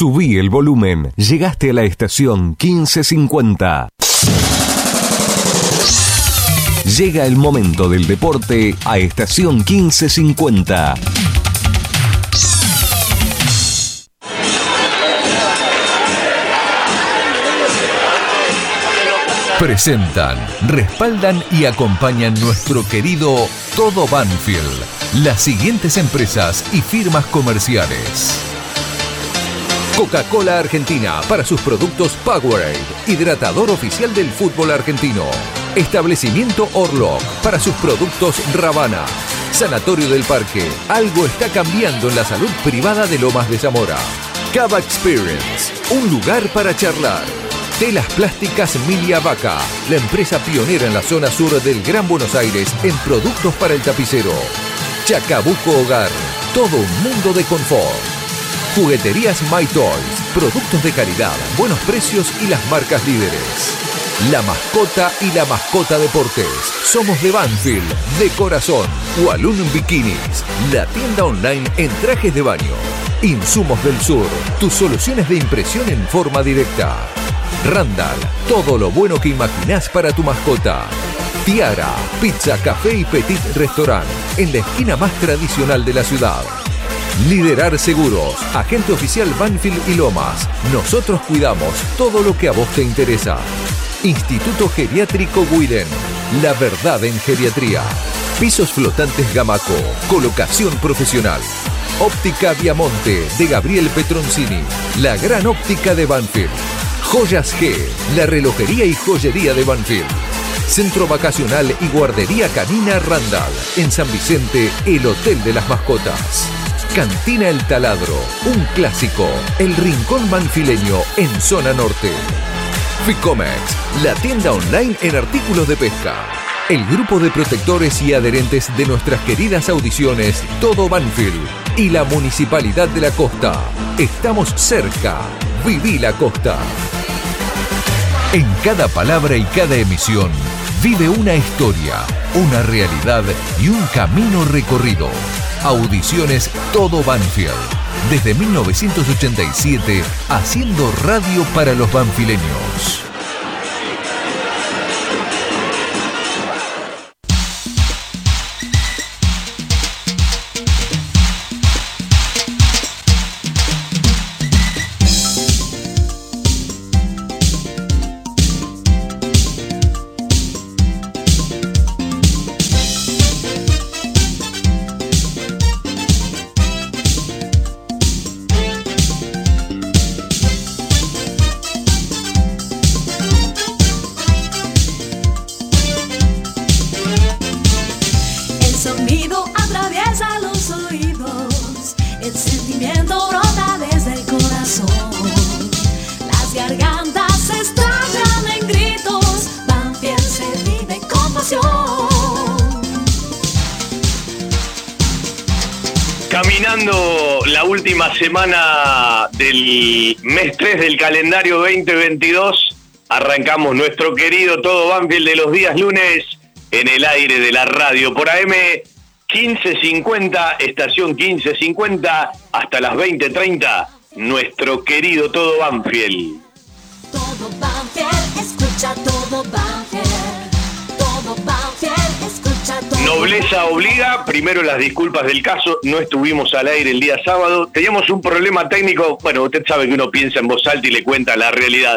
Subí el volumen. Llegaste a la estación 1550. Llega el momento del deporte a estación 1550. Presentan, respaldan y acompañan nuestro querido Todo Banfield, las siguientes empresas y firmas comerciales. Coca-Cola Argentina para sus productos Powerade, hidratador oficial del fútbol argentino. Establecimiento Orlock para sus productos Ravana. Sanatorio del Parque, algo está cambiando en la salud privada de Lomas de Zamora. Cava Experience, un lugar para charlar. Telas Plásticas Milia Vaca, la empresa pionera en la zona sur del Gran Buenos Aires en productos para el tapicero. Chacabuco Hogar, todo un mundo de confort. Jugueterías My Toys, productos de calidad, buenos precios y las marcas líderes. La mascota y la mascota deportes. Somos de Banfield, de corazón. Walloon Bikinis, la tienda online en trajes de baño. Insumos del Sur, tus soluciones de impresión en forma directa. Randall, todo lo bueno que imaginás para tu mascota. Tiara, pizza, café y petit restaurant, en la esquina más tradicional de la ciudad. Liderar Seguros, agente oficial Banfield y Lomas. Nosotros cuidamos todo lo que a vos te interesa. Instituto Geriátrico Guiden. La verdad en geriatría. Pisos flotantes Gamaco. Colocación profesional. Óptica Viamonte de Gabriel Petroncini. La gran óptica de Banfield. Joyas G. La relojería y joyería de Banfield. Centro Vacacional y Guardería Canina Randall. En San Vicente, el Hotel de las Mascotas. Cantina El Taladro, un clásico, el rincón manfileño en zona norte. Ficomex, la tienda online en artículos de pesca. El grupo de protectores y adherentes de nuestras queridas audiciones Todo Banfield y la Municipalidad de la Costa. Estamos cerca. Viví la costa. En cada palabra y cada emisión vive una historia, una realidad y un camino recorrido. Audiciones Todo Banfield. Desde 1987, haciendo radio para los banfileños. Calendario 2022, arrancamos nuestro querido Todo Banfield de los días lunes en el aire de la radio por AM 1550, estación 1550, hasta las 20.30, nuestro querido Todo Banfield. Todo Banfield, escucha todo Banfield. Nobleza obliga, primero las disculpas del caso, no estuvimos al aire el día sábado, teníamos un problema técnico, bueno, usted sabe que uno piensa en voz alta y le cuenta la realidad.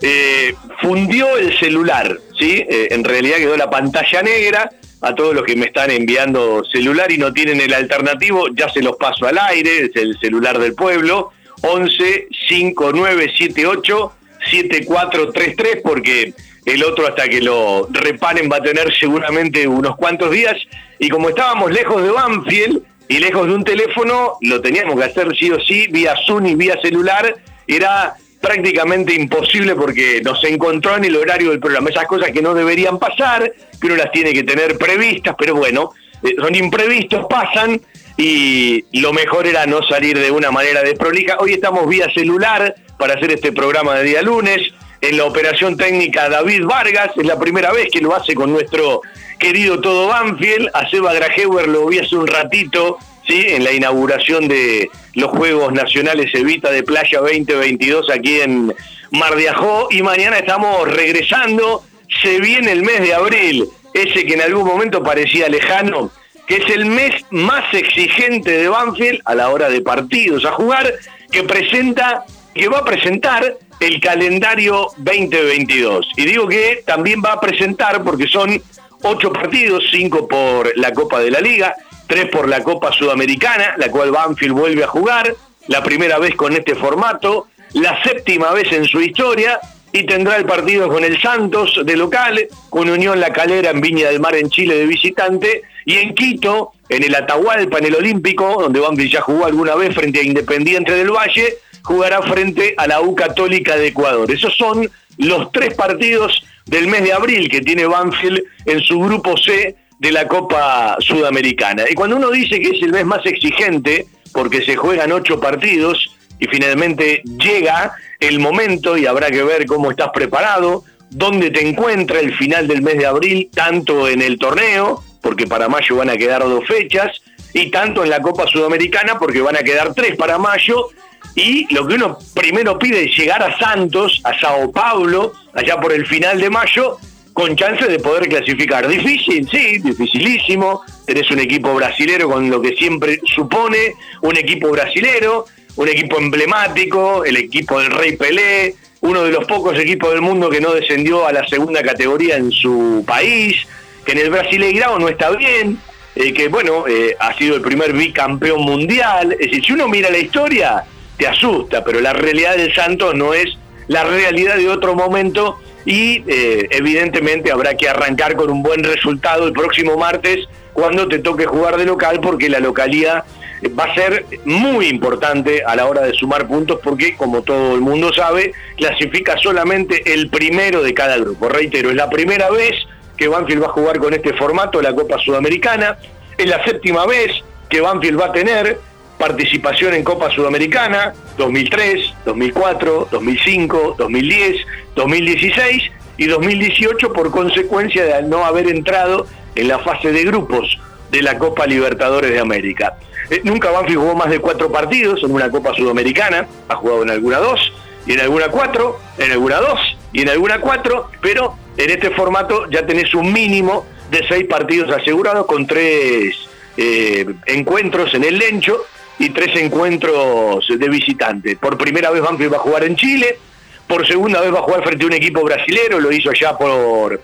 Eh, fundió el celular, ¿sí? Eh, en realidad quedó la pantalla negra, a todos los que me están enviando celular y no tienen el alternativo, ya se los paso al aire, es el celular del pueblo, 11 5978 7433, porque el otro hasta que lo reparen va a tener seguramente unos cuantos días, y como estábamos lejos de Banfield y lejos de un teléfono, lo teníamos que hacer sí o sí, vía Zoom y vía celular, era prácticamente imposible porque nos encontró en el horario del programa. Esas cosas que no deberían pasar, que uno las tiene que tener previstas, pero bueno, eh, son imprevistos, pasan y lo mejor era no salir de una manera desprolija. Hoy estamos vía celular para hacer este programa de día lunes. En la operación técnica David Vargas, es la primera vez que lo hace con nuestro querido Todo Banfield. A Seba Grajewer lo vi hace un ratito ¿sí? en la inauguración de los Juegos Nacionales Evita de Playa 2022 aquí en Mar de Ajó. Y mañana estamos regresando, se viene el mes de abril, ese que en algún momento parecía lejano, que es el mes más exigente de Banfield a la hora de partidos a jugar, que presenta, que va a presentar el calendario 2022. Y digo que también va a presentar, porque son ocho partidos, cinco por la Copa de la Liga, tres por la Copa Sudamericana, la cual Banfield vuelve a jugar, la primera vez con este formato, la séptima vez en su historia, y tendrá el partido con el Santos de local, con Unión La Calera en Viña del Mar en Chile de visitante, y en Quito, en el Atahualpa, en el Olímpico, donde Banfield ya jugó alguna vez frente a Independiente del Valle, jugará frente a la U Católica de Ecuador. Esos son los tres partidos del mes de abril que tiene Banfield en su grupo C de la Copa Sudamericana. Y cuando uno dice que es el mes más exigente, porque se juegan ocho partidos y finalmente llega el momento y habrá que ver cómo estás preparado, dónde te encuentra el final del mes de abril, tanto en el torneo, porque para mayo van a quedar dos fechas, y tanto en la Copa Sudamericana, porque van a quedar tres para mayo, y lo que uno primero pide es llegar a Santos, a Sao Paulo, allá por el final de mayo, con chance de poder clasificar. Difícil, sí, dificilísimo. Tenés un equipo brasilero con lo que siempre supone, un equipo brasilero, un equipo emblemático, el equipo del Rey Pelé, uno de los pocos equipos del mundo que no descendió a la segunda categoría en su país, que en el Brasileirao no está bien, eh, que bueno, eh, ha sido el primer bicampeón mundial. Es decir, si uno mira la historia, te asusta, pero la realidad del Santos no es la realidad de otro momento y eh, evidentemente habrá que arrancar con un buen resultado el próximo martes cuando te toque jugar de local porque la localidad va a ser muy importante a la hora de sumar puntos porque como todo el mundo sabe clasifica solamente el primero de cada grupo. Reitero, es la primera vez que Banfield va a jugar con este formato la Copa Sudamericana, es la séptima vez que Banfield va a tener participación en Copa Sudamericana 2003, 2004, 2005, 2010, 2016 y 2018 por consecuencia de no haber entrado en la fase de grupos de la Copa Libertadores de América. Eh, nunca Banfield jugó más de cuatro partidos en una Copa Sudamericana, ha jugado en alguna dos, y en alguna cuatro, en alguna dos, y en alguna cuatro, pero en este formato ya tenés un mínimo de seis partidos asegurados con tres eh, encuentros en el Lencho y tres encuentros de visitante. Por primera vez Banfield va a jugar en Chile, por segunda vez va a jugar frente a un equipo brasilero, lo hizo ya por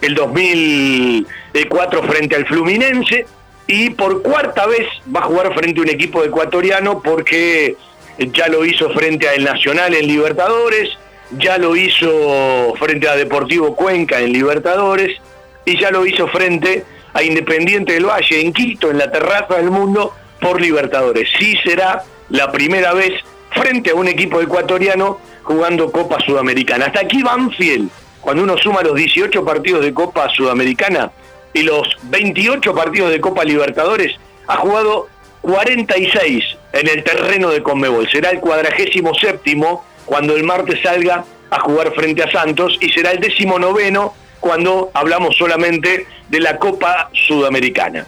el 2004 frente al Fluminense, y por cuarta vez va a jugar frente a un equipo ecuatoriano porque ya lo hizo frente a El Nacional en Libertadores, ya lo hizo frente a Deportivo Cuenca en Libertadores, y ya lo hizo frente a Independiente del Valle en Quito, en la terraza del mundo, por Libertadores. Sí será la primera vez frente a un equipo ecuatoriano jugando Copa Sudamericana. Hasta aquí Banfield, cuando uno suma los 18 partidos de Copa Sudamericana y los 28 partidos de Copa Libertadores, ha jugado 46 en el terreno de Conmebol. Será el cuadragésimo séptimo cuando el martes salga a jugar frente a Santos y será el décimo noveno cuando hablamos solamente de la Copa Sudamericana.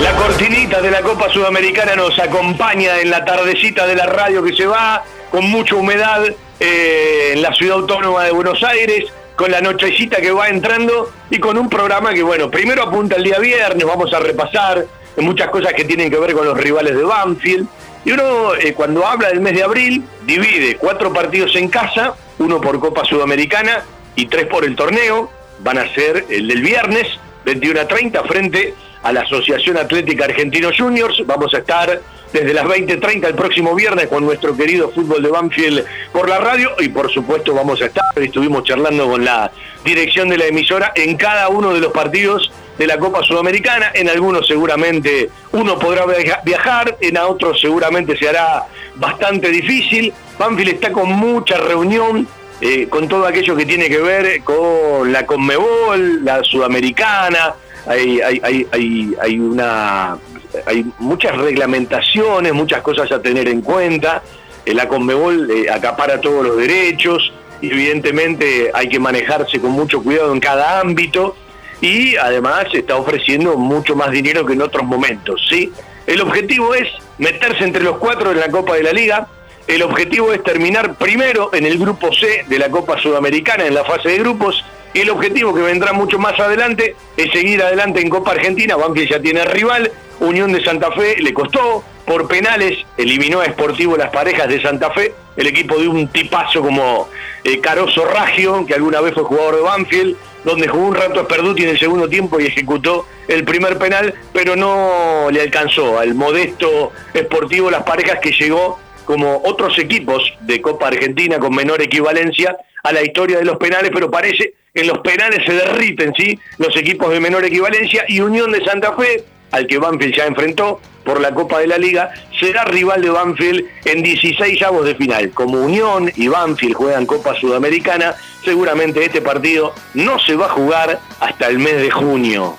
La cortinita de la Copa Sudamericana nos acompaña en la tardecita de la radio que se va, con mucha humedad eh, en la ciudad autónoma de Buenos Aires, con la nochecita que va entrando y con un programa que, bueno, primero apunta el día viernes, vamos a repasar muchas cosas que tienen que ver con los rivales de Banfield. Y uno, eh, cuando habla del mes de abril, divide cuatro partidos en casa, uno por Copa Sudamericana y tres por el torneo. Van a ser el del viernes, 21 a 30, frente la Asociación Atlética Argentino Juniors. Vamos a estar desde las 20.30 el próximo viernes con nuestro querido fútbol de Banfield por la radio y por supuesto vamos a estar, estuvimos charlando con la dirección de la emisora en cada uno de los partidos de la Copa Sudamericana, en algunos seguramente uno podrá viajar, en otros seguramente se hará bastante difícil. Banfield está con mucha reunión eh, con todo aquello que tiene que ver con la Conmebol, la Sudamericana, hay, hay, hay, hay, una, hay muchas reglamentaciones, muchas cosas a tener en cuenta. La Conmebol eh, acapara todos los derechos y evidentemente hay que manejarse con mucho cuidado en cada ámbito y además está ofreciendo mucho más dinero que en otros momentos, ¿sí? El objetivo es meterse entre los cuatro en la Copa de la Liga, el objetivo es terminar primero en el grupo C de la Copa Sudamericana en la fase de grupos y el objetivo que vendrá mucho más adelante es seguir adelante en Copa Argentina, Banfield ya tiene rival, Unión de Santa Fe le costó, por penales eliminó a Sportivo las parejas de Santa Fe, el equipo de un tipazo como eh, Caroso Raggio, que alguna vez fue jugador de Banfield, donde jugó un rato a Sperduti en el segundo tiempo y ejecutó el primer penal, pero no le alcanzó al modesto Sportivo las parejas que llegó como otros equipos de Copa Argentina con menor equivalencia a la historia de los penales, pero parece que en los penales se derriten ¿sí? los equipos de menor equivalencia y Unión de Santa Fe, al que Banfield ya enfrentó por la Copa de la Liga, será rival de Banfield en 16 avos de final. Como Unión y Banfield juegan Copa Sudamericana, seguramente este partido no se va a jugar hasta el mes de junio.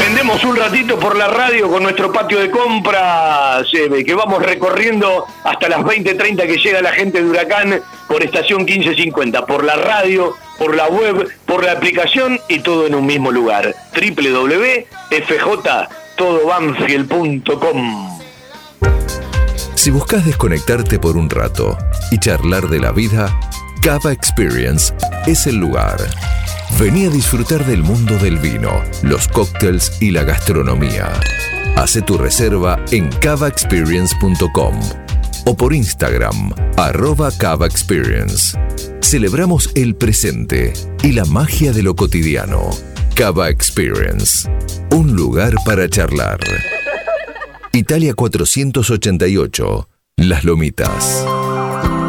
Vendemos un ratito por la radio con nuestro patio de compras, eh, que vamos recorriendo hasta las 20.30 que llega la gente de Huracán por estación 1550, por la radio, por la web, por la aplicación y todo en un mismo lugar. www.fjtodobanfield.com Si buscas desconectarte por un rato y charlar de la vida, Cava Experience es el lugar. Vení a disfrutar del mundo del vino, los cócteles y la gastronomía. Hace tu reserva en cavaexperience.com o por Instagram, arroba Cava Experience. Celebramos el presente y la magia de lo cotidiano. Cava Experience, un lugar para charlar. Italia 488, Las Lomitas.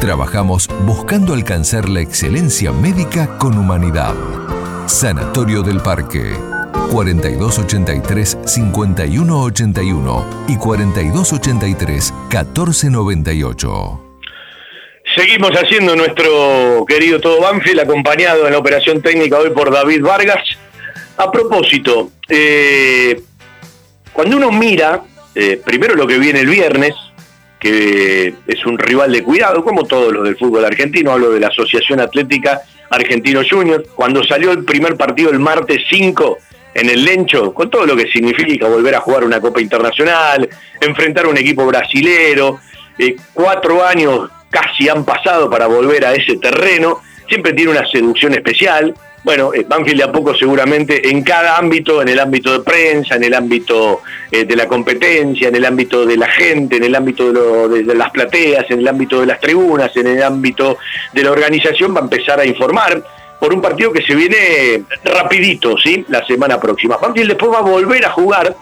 Trabajamos buscando alcanzar la excelencia médica con humanidad. Sanatorio del Parque. 4283-5181 y 4283-1498. Seguimos haciendo nuestro querido Todo Banfield, acompañado en la operación técnica hoy por David Vargas. A propósito, eh, cuando uno mira, eh, primero lo que viene el viernes, que es un rival de cuidado, como todos los del fútbol argentino, hablo de la Asociación Atlética Argentino Junior, cuando salió el primer partido el martes 5 en el Lencho, con todo lo que significa volver a jugar una Copa Internacional, enfrentar un equipo brasilero, eh, cuatro años casi han pasado para volver a ese terreno, siempre tiene una seducción especial, bueno, eh, Banfield de a poco seguramente en cada ámbito, en el ámbito de prensa, en el ámbito eh, de la competencia, en el ámbito de la gente, en el ámbito de, las plateas, en el ámbito de las tribunas, en el ámbito de la organización, va a empezar a informar por un partido que se viene rapidito, ¿sí? La semana próxima. Banfield después va a volver a jugar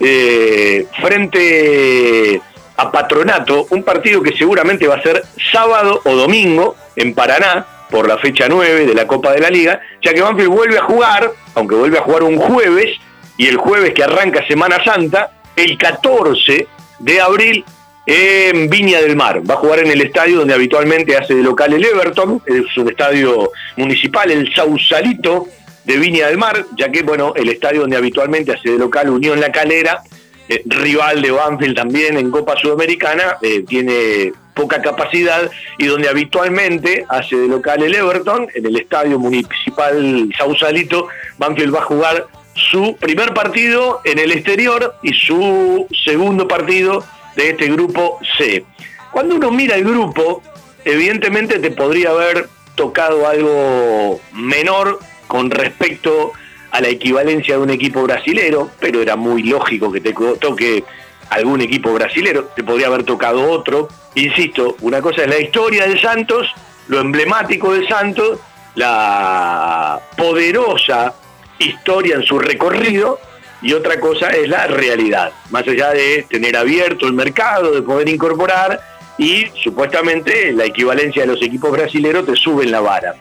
eh, frente a Patronato, un partido que seguramente va a ser sábado o domingo en Paraná, por la fecha 9 de la Copa de la Liga, ya que Banfield vuelve a jugar, aunque vuelve a jugar un jueves, y el jueves que arranca Semana Santa, el 14 de abril en Viña del Mar. Va a jugar en el estadio donde habitualmente hace de local el Everton, es un estadio municipal, el Sausalito de Viña del Mar, ya que bueno, el estadio donde habitualmente hace de local Unión La Calera, eh, rival de Banfield también en Copa Sudamericana, eh, tiene poca capacidad y donde habitualmente hace de local el Everton, en el estadio municipal Sausalito, Banfield va a jugar su primer partido en el exterior y su segundo partido de este grupo C. Cuando uno mira el grupo, evidentemente te podría haber tocado algo menor con respecto a la equivalencia de un equipo brasilero, pero era muy lógico que te toque algún equipo brasilero, te podría haber tocado otro. Insisto, una cosa es la historia de Santos, lo emblemático de Santos, la poderosa historia en su recorrido, y otra cosa es la realidad, más allá de tener abierto el mercado, de poder incorporar y supuestamente la equivalencia de los equipos brasileños te suben la vara.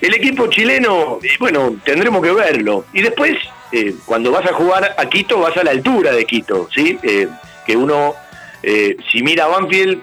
El equipo chileno, eh, bueno, tendremos que verlo. Y después, eh, cuando vas a jugar a Quito, vas a la altura de Quito, ¿sí? Eh, que uno, si mira Banfield,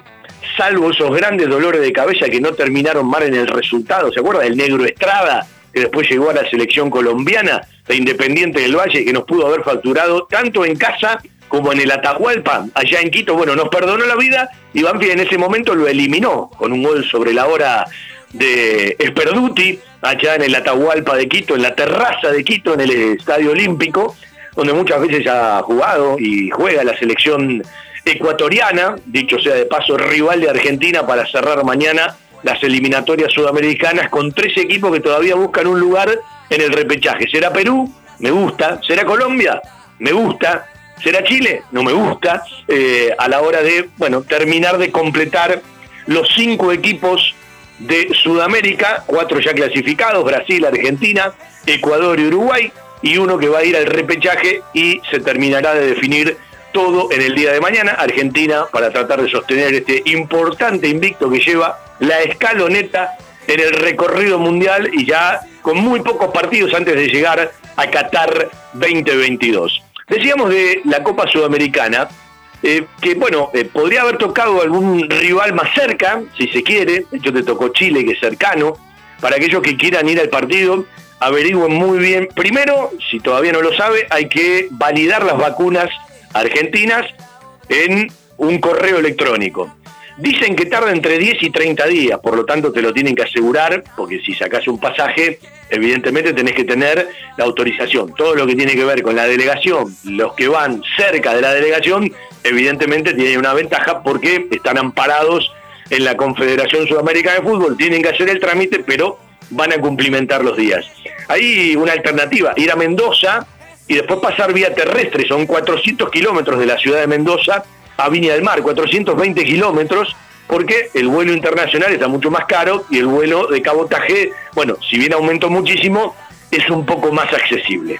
salvo esos grandes dolores de cabeza que no terminaron mal en el resultado, ¿se acuerda del negro Estrada? que después llegó a la selección colombiana de Independiente del Valle, que nos pudo haber facturado tanto en casa como en el Atahualpa, allá en Quito, bueno, nos perdonó la vida y Banfield en ese momento lo eliminó con un gol sobre la hora de Esperduti, allá en el Atahualpa de Quito, en la terraza de Quito, en el Estadio Olímpico, donde muchas veces ha jugado y juega la selección ecuatoriana, dicho sea de paso, rival de Argentina para cerrar mañana las eliminatorias sudamericanas con tres equipos que todavía buscan un lugar en el repechaje. ¿Será Perú? Me gusta. ¿Será Colombia? Me gusta. ¿Será Chile? No me gusta. Eh, a la hora de, bueno, terminar de completar los cinco equipos de Sudamérica, cuatro ya clasificados, Brasil, Argentina, Ecuador y Uruguay, y uno que va a ir al repechaje y se terminará de definir todo en el día de mañana. Argentina para tratar de sostener este importante invicto que lleva la escaloneta en el recorrido mundial y ya con muy pocos partidos antes de llegar a Qatar 2022. Decíamos de la Copa Sudamericana, eh, que bueno, eh, podría haber tocado algún rival más cerca, si se quiere, de hecho te tocó Chile, que es cercano, para aquellos que quieran ir al partido, averigüen muy bien. Primero, si todavía no lo sabe, hay que validar las vacunas argentinas en un correo electrónico. Dicen que tarda entre 10 y 30 días, por lo tanto te lo tienen que asegurar, porque si sacas un pasaje, evidentemente tenés que tener la autorización. Todo lo que tiene que ver con la delegación, los que van cerca de la delegación, evidentemente tienen una ventaja porque están amparados en la Confederación Sudamericana de Fútbol, tienen que hacer el trámite, pero van a cumplimentar los días. Hay una alternativa, ir a Mendoza y después pasar vía terrestre, son 400 kilómetros de la ciudad de Mendoza a Viña del Mar, 420 kilómetros, porque el vuelo internacional está mucho más caro y el vuelo de cabotaje, bueno, si bien aumentó muchísimo, es un poco más accesible.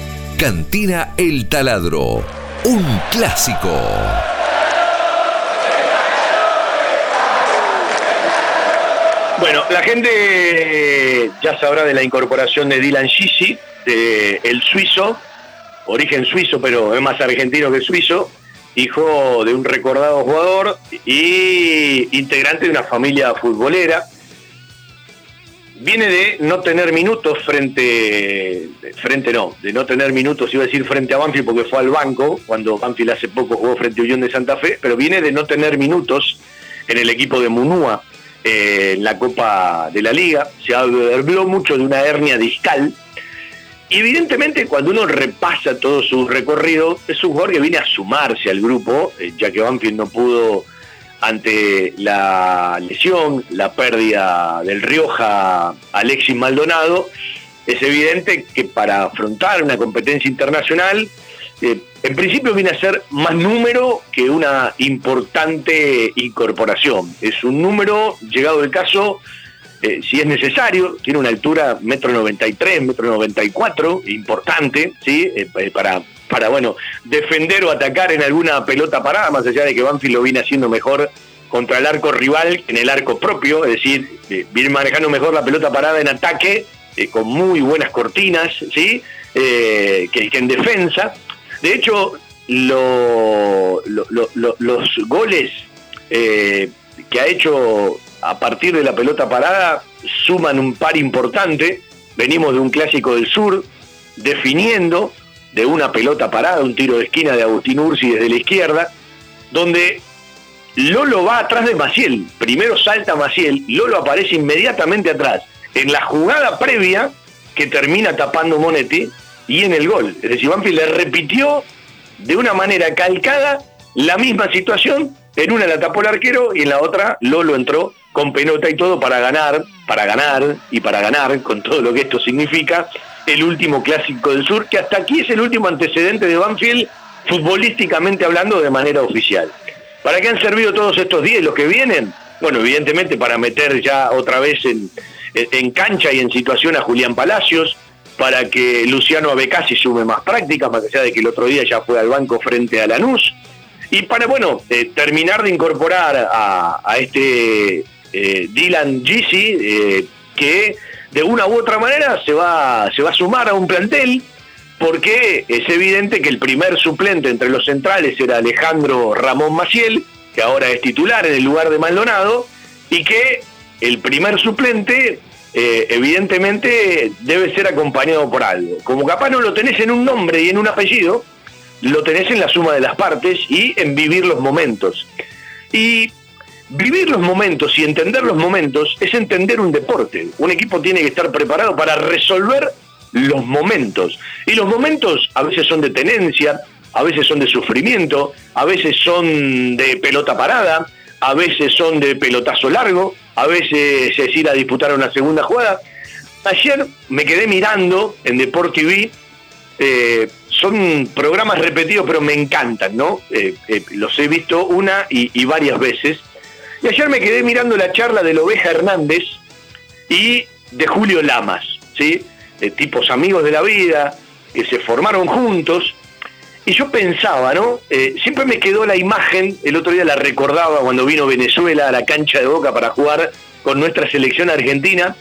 Cantina El Taladro, un clásico. Bueno, la gente ya sabrá de la incorporación de Dylan Gisi, de el suizo, origen suizo, pero es más argentino que suizo, hijo de un recordado jugador y integrante de una familia futbolera viene de no tener minutos frente, frente no, de no tener minutos, iba a decir frente a Banfield porque fue al banco, cuando Banfield hace poco jugó frente a Unión de Santa Fe, pero viene de no tener minutos en el equipo de Munúa eh, en la Copa de la Liga, se habló mucho de una hernia discal, y evidentemente cuando uno repasa todo su recorrido, es un que viene a sumarse al grupo, eh, ya que Banfield no pudo ante la lesión, la pérdida del Rioja Alexis Maldonado, es evidente que para afrontar una competencia internacional, eh, en principio viene a ser más número que una importante incorporación. Es un número, llegado el caso, eh, si es necesario, tiene una altura metro 93, metro 94, importante, ¿sí? Eh, para para, bueno, defender o atacar en alguna pelota parada, más allá de que Banfield lo viene haciendo mejor contra el arco rival en el arco propio, es decir, eh, viene manejando mejor la pelota parada en ataque, eh, con muy buenas cortinas, ¿sí? Eh, que, en defensa. De hecho, lo- los goles eh, que ha hecho a partir de la pelota parada suman un par importante. Venimos de un clásico del sur, definiendo de una pelota parada, un tiro de esquina de Agustín Ursi desde la izquierda, donde Lolo va atrás de Maciel. Primero salta Maciel, Lolo aparece inmediatamente atrás. En la jugada previa, que termina tapando Monetti, y en el gol. Es decir, Banfield le repitió de una manera calcada la misma situación. En una la tapó el arquero y en la otra Lolo entró con pelota y todo para ganar, para ganar y para ganar, con todo lo que esto significa, el último clásico del sur, que hasta aquí es el último antecedente de Banfield, futbolísticamente hablando de manera oficial. ¿Para qué han servido todos estos días y los que vienen? Bueno, evidentemente para meter ya otra vez en, en cancha y en situación a Julián Palacios, para que Luciano Abecasi sume más prácticas, más allá de que el otro día ya fue al banco frente a Lanús, y para, bueno, eh, terminar de incorporar a, a este eh, Dylan Gisi, eh, que de una u otra manera se va, se va a sumar a un plantel, porque es evidente que el primer suplente entre los centrales era Alejandro Ramón Maciel, que ahora es titular en el lugar de Maldonado, y que el primer suplente eh, evidentemente debe ser acompañado por algo. Como capaz no lo tenés en un nombre y en un apellido, lo tenés en la suma de las partes y en vivir los momentos. Y vivir los momentos y entender los momentos es entender un deporte. Un equipo tiene que estar preparado para resolver los momentos. Y los momentos a veces son de tenencia, a veces son de sufrimiento, a veces son de pelota parada, a veces son de pelotazo largo, a veces es ir a disputar una segunda jugada. Ayer me quedé mirando en Deport TV, eh, son programas repetidos, pero me encantan, ¿no? Eh, eh, los he visto una y, y varias veces. Y ayer me quedé mirando la charla de Oveja Hernández y de Julio Lamas, ¿sí? De tipos amigos de la vida, que se formaron juntos. Y yo pensaba, ¿no? Eh, siempre me quedó la imagen, el otro día la recordaba cuando vino Venezuela a la cancha de Boca para jugar con nuestra selección argentina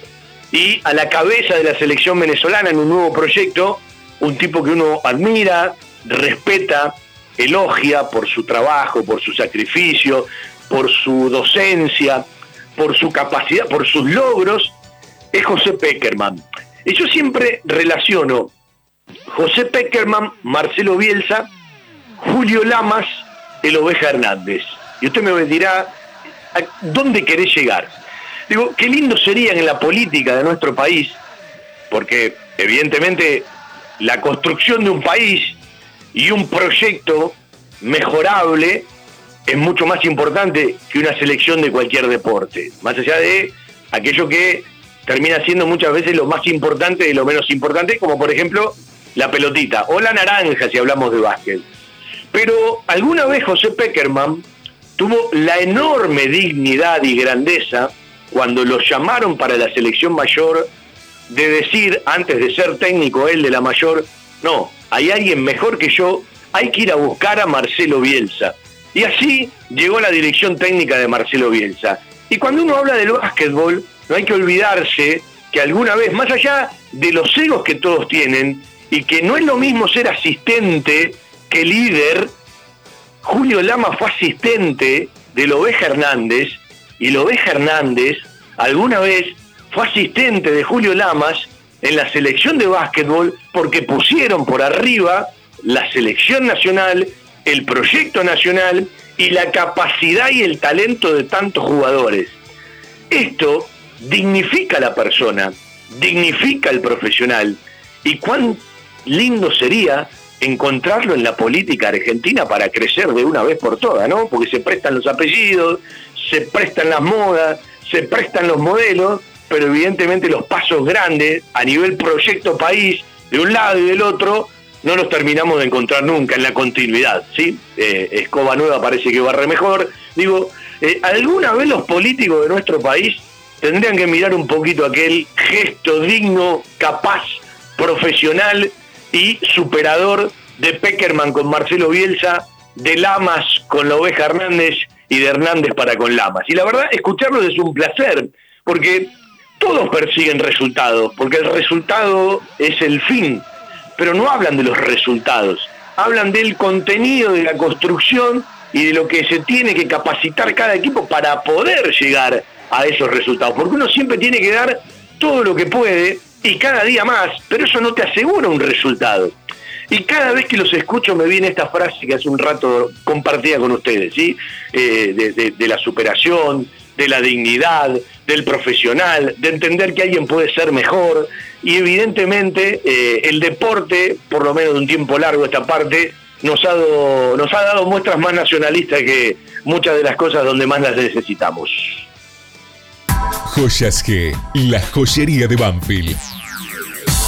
y a la cabeza de la selección venezolana en un nuevo proyecto, un tipo que uno admira, respeta, elogia por su trabajo, por su sacrificio, por su docencia, por su capacidad, por sus logros, es José Peckerman. Y yo siempre relaciono José Peckerman, Marcelo Bielsa, Julio Lamas, el Oveja Hernández. Y usted me dirá, ¿a dónde querés llegar? Digo, qué lindo sería en la política de nuestro país, porque evidentemente la construcción de un país y un proyecto mejorable es mucho más importante que una selección de cualquier deporte, más allá de aquello que termina siendo muchas veces lo más importante de lo menos importante, como por ejemplo la pelotita o la naranja si hablamos de básquet. Pero alguna vez José Peckerman tuvo la enorme dignidad y grandeza cuando lo llamaron para la selección mayor de decir, antes de ser técnico él de la mayor, no, hay alguien mejor que yo, hay que ir a buscar a Marcelo Bielsa. Y así llegó la dirección técnica de Marcelo Bielsa. Y cuando uno habla del básquetbol, no hay que olvidarse que alguna vez, más allá de los egos que todos tienen, y que no es lo mismo ser asistente que líder, Julio Lama fue asistente de Oveja Hernández, y Oveja Hernández alguna vez fue asistente de Julio Lamas en la selección de básquetbol porque pusieron por arriba la selección nacional, el proyecto nacional y la capacidad y el talento de tantos jugadores. Esto dignifica a la persona, dignifica al profesional y cuán lindo sería encontrarlo en la política argentina para crecer de una vez por todas, ¿no? Porque se prestan los apellidos, se prestan las modas, se prestan los modelos, pero evidentemente los pasos grandes a nivel proyecto país, de un lado y del otro, no los terminamos de encontrar nunca en la continuidad, ¿sí? Eh, Escoba Nueva parece que barre mejor. Digo, eh, ¿alguna vez los políticos de nuestro país tendrían que mirar un poquito aquel gesto digno, capaz, profesional y superador de Peckerman con Marcelo Bielsa, de Lamas con la oveja Hernández y de Hernández para con Lamas. Y la verdad, escucharlos es un placer, porque todos persiguen resultados, porque el resultado es el fin, pero no hablan de los resultados, hablan del contenido de la construcción y de lo que se tiene que capacitar cada equipo para poder llegar a esos resultados. Porque uno siempre tiene que dar todo lo que puede y cada día más, pero eso no te asegura un resultado. Y cada vez que los escucho me viene esta frase que hace un rato compartía con ustedes, ¿sí? Eh, de, de la superación, de la dignidad, del profesional, de entender que alguien puede ser mejor. Y evidentemente eh, el deporte, por lo menos de un tiempo largo esta parte, nos ha, dado, nos ha dado muestras más nacionalistas que muchas de las cosas donde más las necesitamos. Joyas G, la joyería de Banfield.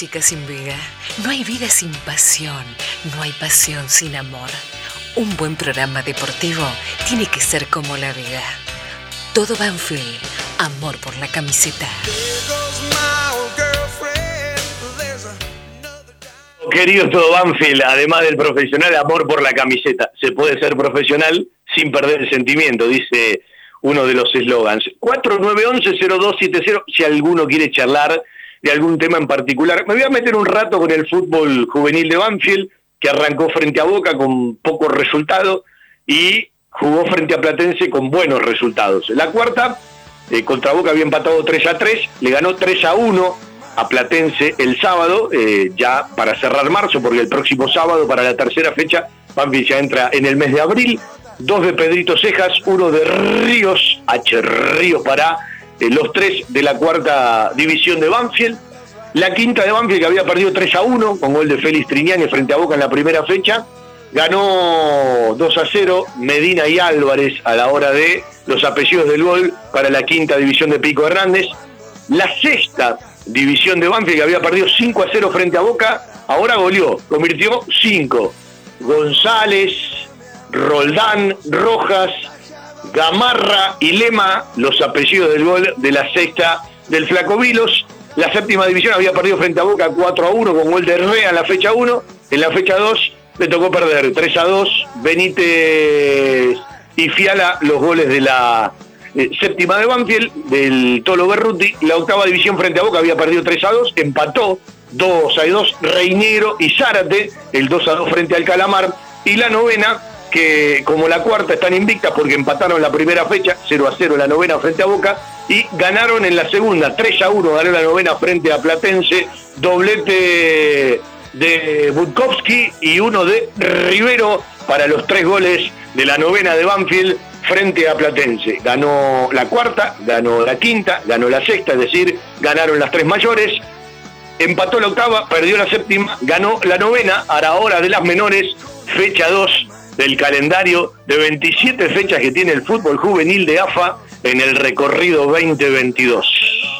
Sin vida, no hay vida sin pasión, no hay pasión sin amor. Un buen programa deportivo tiene que ser como la vida. Todo Banfield, amor por la camiseta. Querido todo Banfield, además del profesional, amor por la camiseta. Se puede ser profesional sin perder el sentimiento, dice uno de los eslogans. 4911-0270, si alguno quiere charlar de algún tema en particular. Me voy a meter un rato con el fútbol juvenil de Banfield, que arrancó frente a Boca con pocos resultados y jugó frente a Platense con buenos resultados. La cuarta, eh, contra Boca había empatado 3 a 3, le ganó 3 a 1 a Platense el sábado, eh, ya para cerrar marzo, porque el próximo sábado, para la tercera fecha, Banfield ya entra en el mes de abril. Dos de Pedrito Cejas, uno de Ríos, H. Ríos para eh, los tres de la cuarta división de Banfield. La quinta de Banfield que había perdido 3 a 1 con gol de Félix Triñani frente a Boca en la primera fecha. Ganó 2 a 0 Medina y Álvarez a la hora de los apellidos del gol para la quinta división de Pico Hernández. La sexta división de Banfield que había perdido 5 a 0 frente a Boca, ahora goleó, convirtió 5. González, Roldán, Rojas, Gamarra y Lema, los apellidos del gol de la sexta del Flaco Vilos. La séptima división había perdido frente a Boca 4 a 1 con gol de Rea en la fecha 1. En la fecha 2 le tocó perder 3 a 2. Benítez y Fiala los goles de la eh, séptima de Banfield, del Tolo Berruti. La octava división frente a Boca había perdido 3 a 2. Empató 2 a 2 Reinero y Zárate, el 2 a 2 frente al Calamar. Y la novena que como la cuarta están invictas porque empataron la primera fecha, 0 a 0 la novena frente a Boca, y ganaron en la segunda, 3 a 1 ganó la novena frente a Platense, doblete de Budkowski y uno de Rivero para los tres goles de la novena de Banfield frente a Platense. Ganó la cuarta, ganó la quinta, ganó la sexta, es decir, ganaron las tres mayores, empató la octava, perdió la séptima, ganó la novena, a la hora de las menores, fecha 2 del calendario de 27 fechas que tiene el fútbol juvenil de AFA en el recorrido 2022.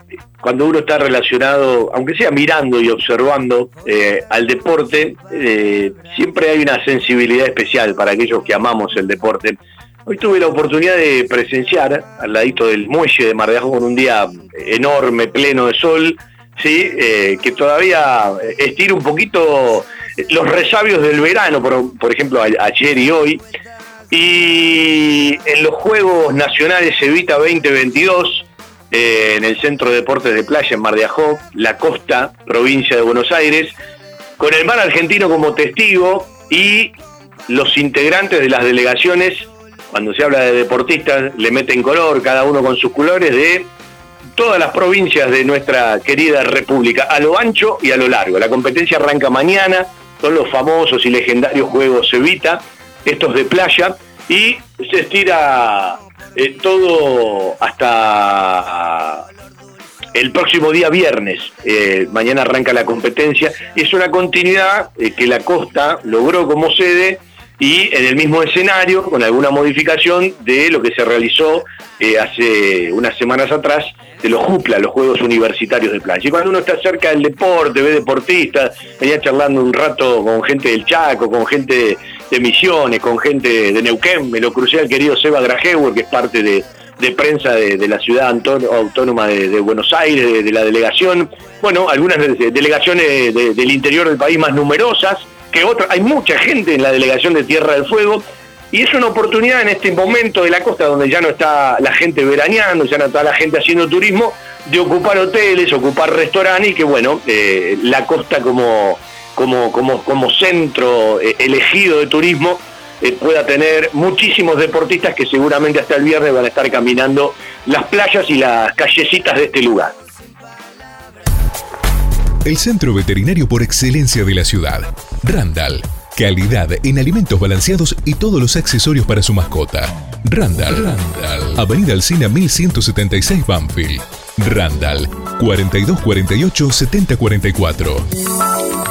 cuando uno está relacionado, aunque sea mirando y observando eh, al deporte, eh, siempre hay una sensibilidad especial para aquellos que amamos el deporte. Hoy tuve la oportunidad de presenciar al ladito del muelle de Mar de con un día enorme, pleno de sol, ¿sí? Eh, que todavía estira un poquito los resabios del verano, por, por ejemplo, ayer y hoy. Y en los Juegos Nacionales Evita 2022, eh, en el Centro de Deportes de Playa en Mar de Ajó, la costa, provincia de Buenos Aires, con el mar argentino como testigo y los integrantes de las delegaciones, cuando se habla de deportistas, le meten color, cada uno con sus colores, de todas las provincias de nuestra querida república, a lo ancho y a lo largo. La competencia arranca mañana, son los famosos y legendarios Juegos Evita, estos de playa, y se estira eh, todo hasta el próximo día viernes. Eh, mañana arranca la competencia es una continuidad eh, que la Costa logró como sede y en el mismo escenario, con alguna modificación de lo que se realizó hace unas semanas atrás de los JUPLA, los Juegos Universitarios de Playa. Y cuando uno está cerca del deporte, ve deportistas, venía charlando un rato con gente del Chaco, con gente de Misiones, con gente de Neuquén, me lo crucé al querido Seba Grajewer, que es parte de, prensa de, la ciudad autónoma de, Buenos Aires, de, la delegación, bueno, algunas delegaciones del interior del país más numerosas que otras, hay mucha gente en la delegación de Tierra del Fuego, y es una oportunidad en este momento de la costa donde ya no está la gente veraneando, ya no está la gente haciendo turismo, de ocupar hoteles, ocupar restaurantes y que bueno, eh, la costa como, como, como, como centro eh, elegido de turismo eh, pueda tener muchísimos deportistas que seguramente hasta el viernes van a estar caminando las playas y las callecitas de este lugar. El centro veterinario por excelencia de la ciudad, Randall Calidad en alimentos balanceados y todos los accesorios para su mascota. Randall. Randall. Avenida Alcina 1176 Banfield. Randall 4248 7044.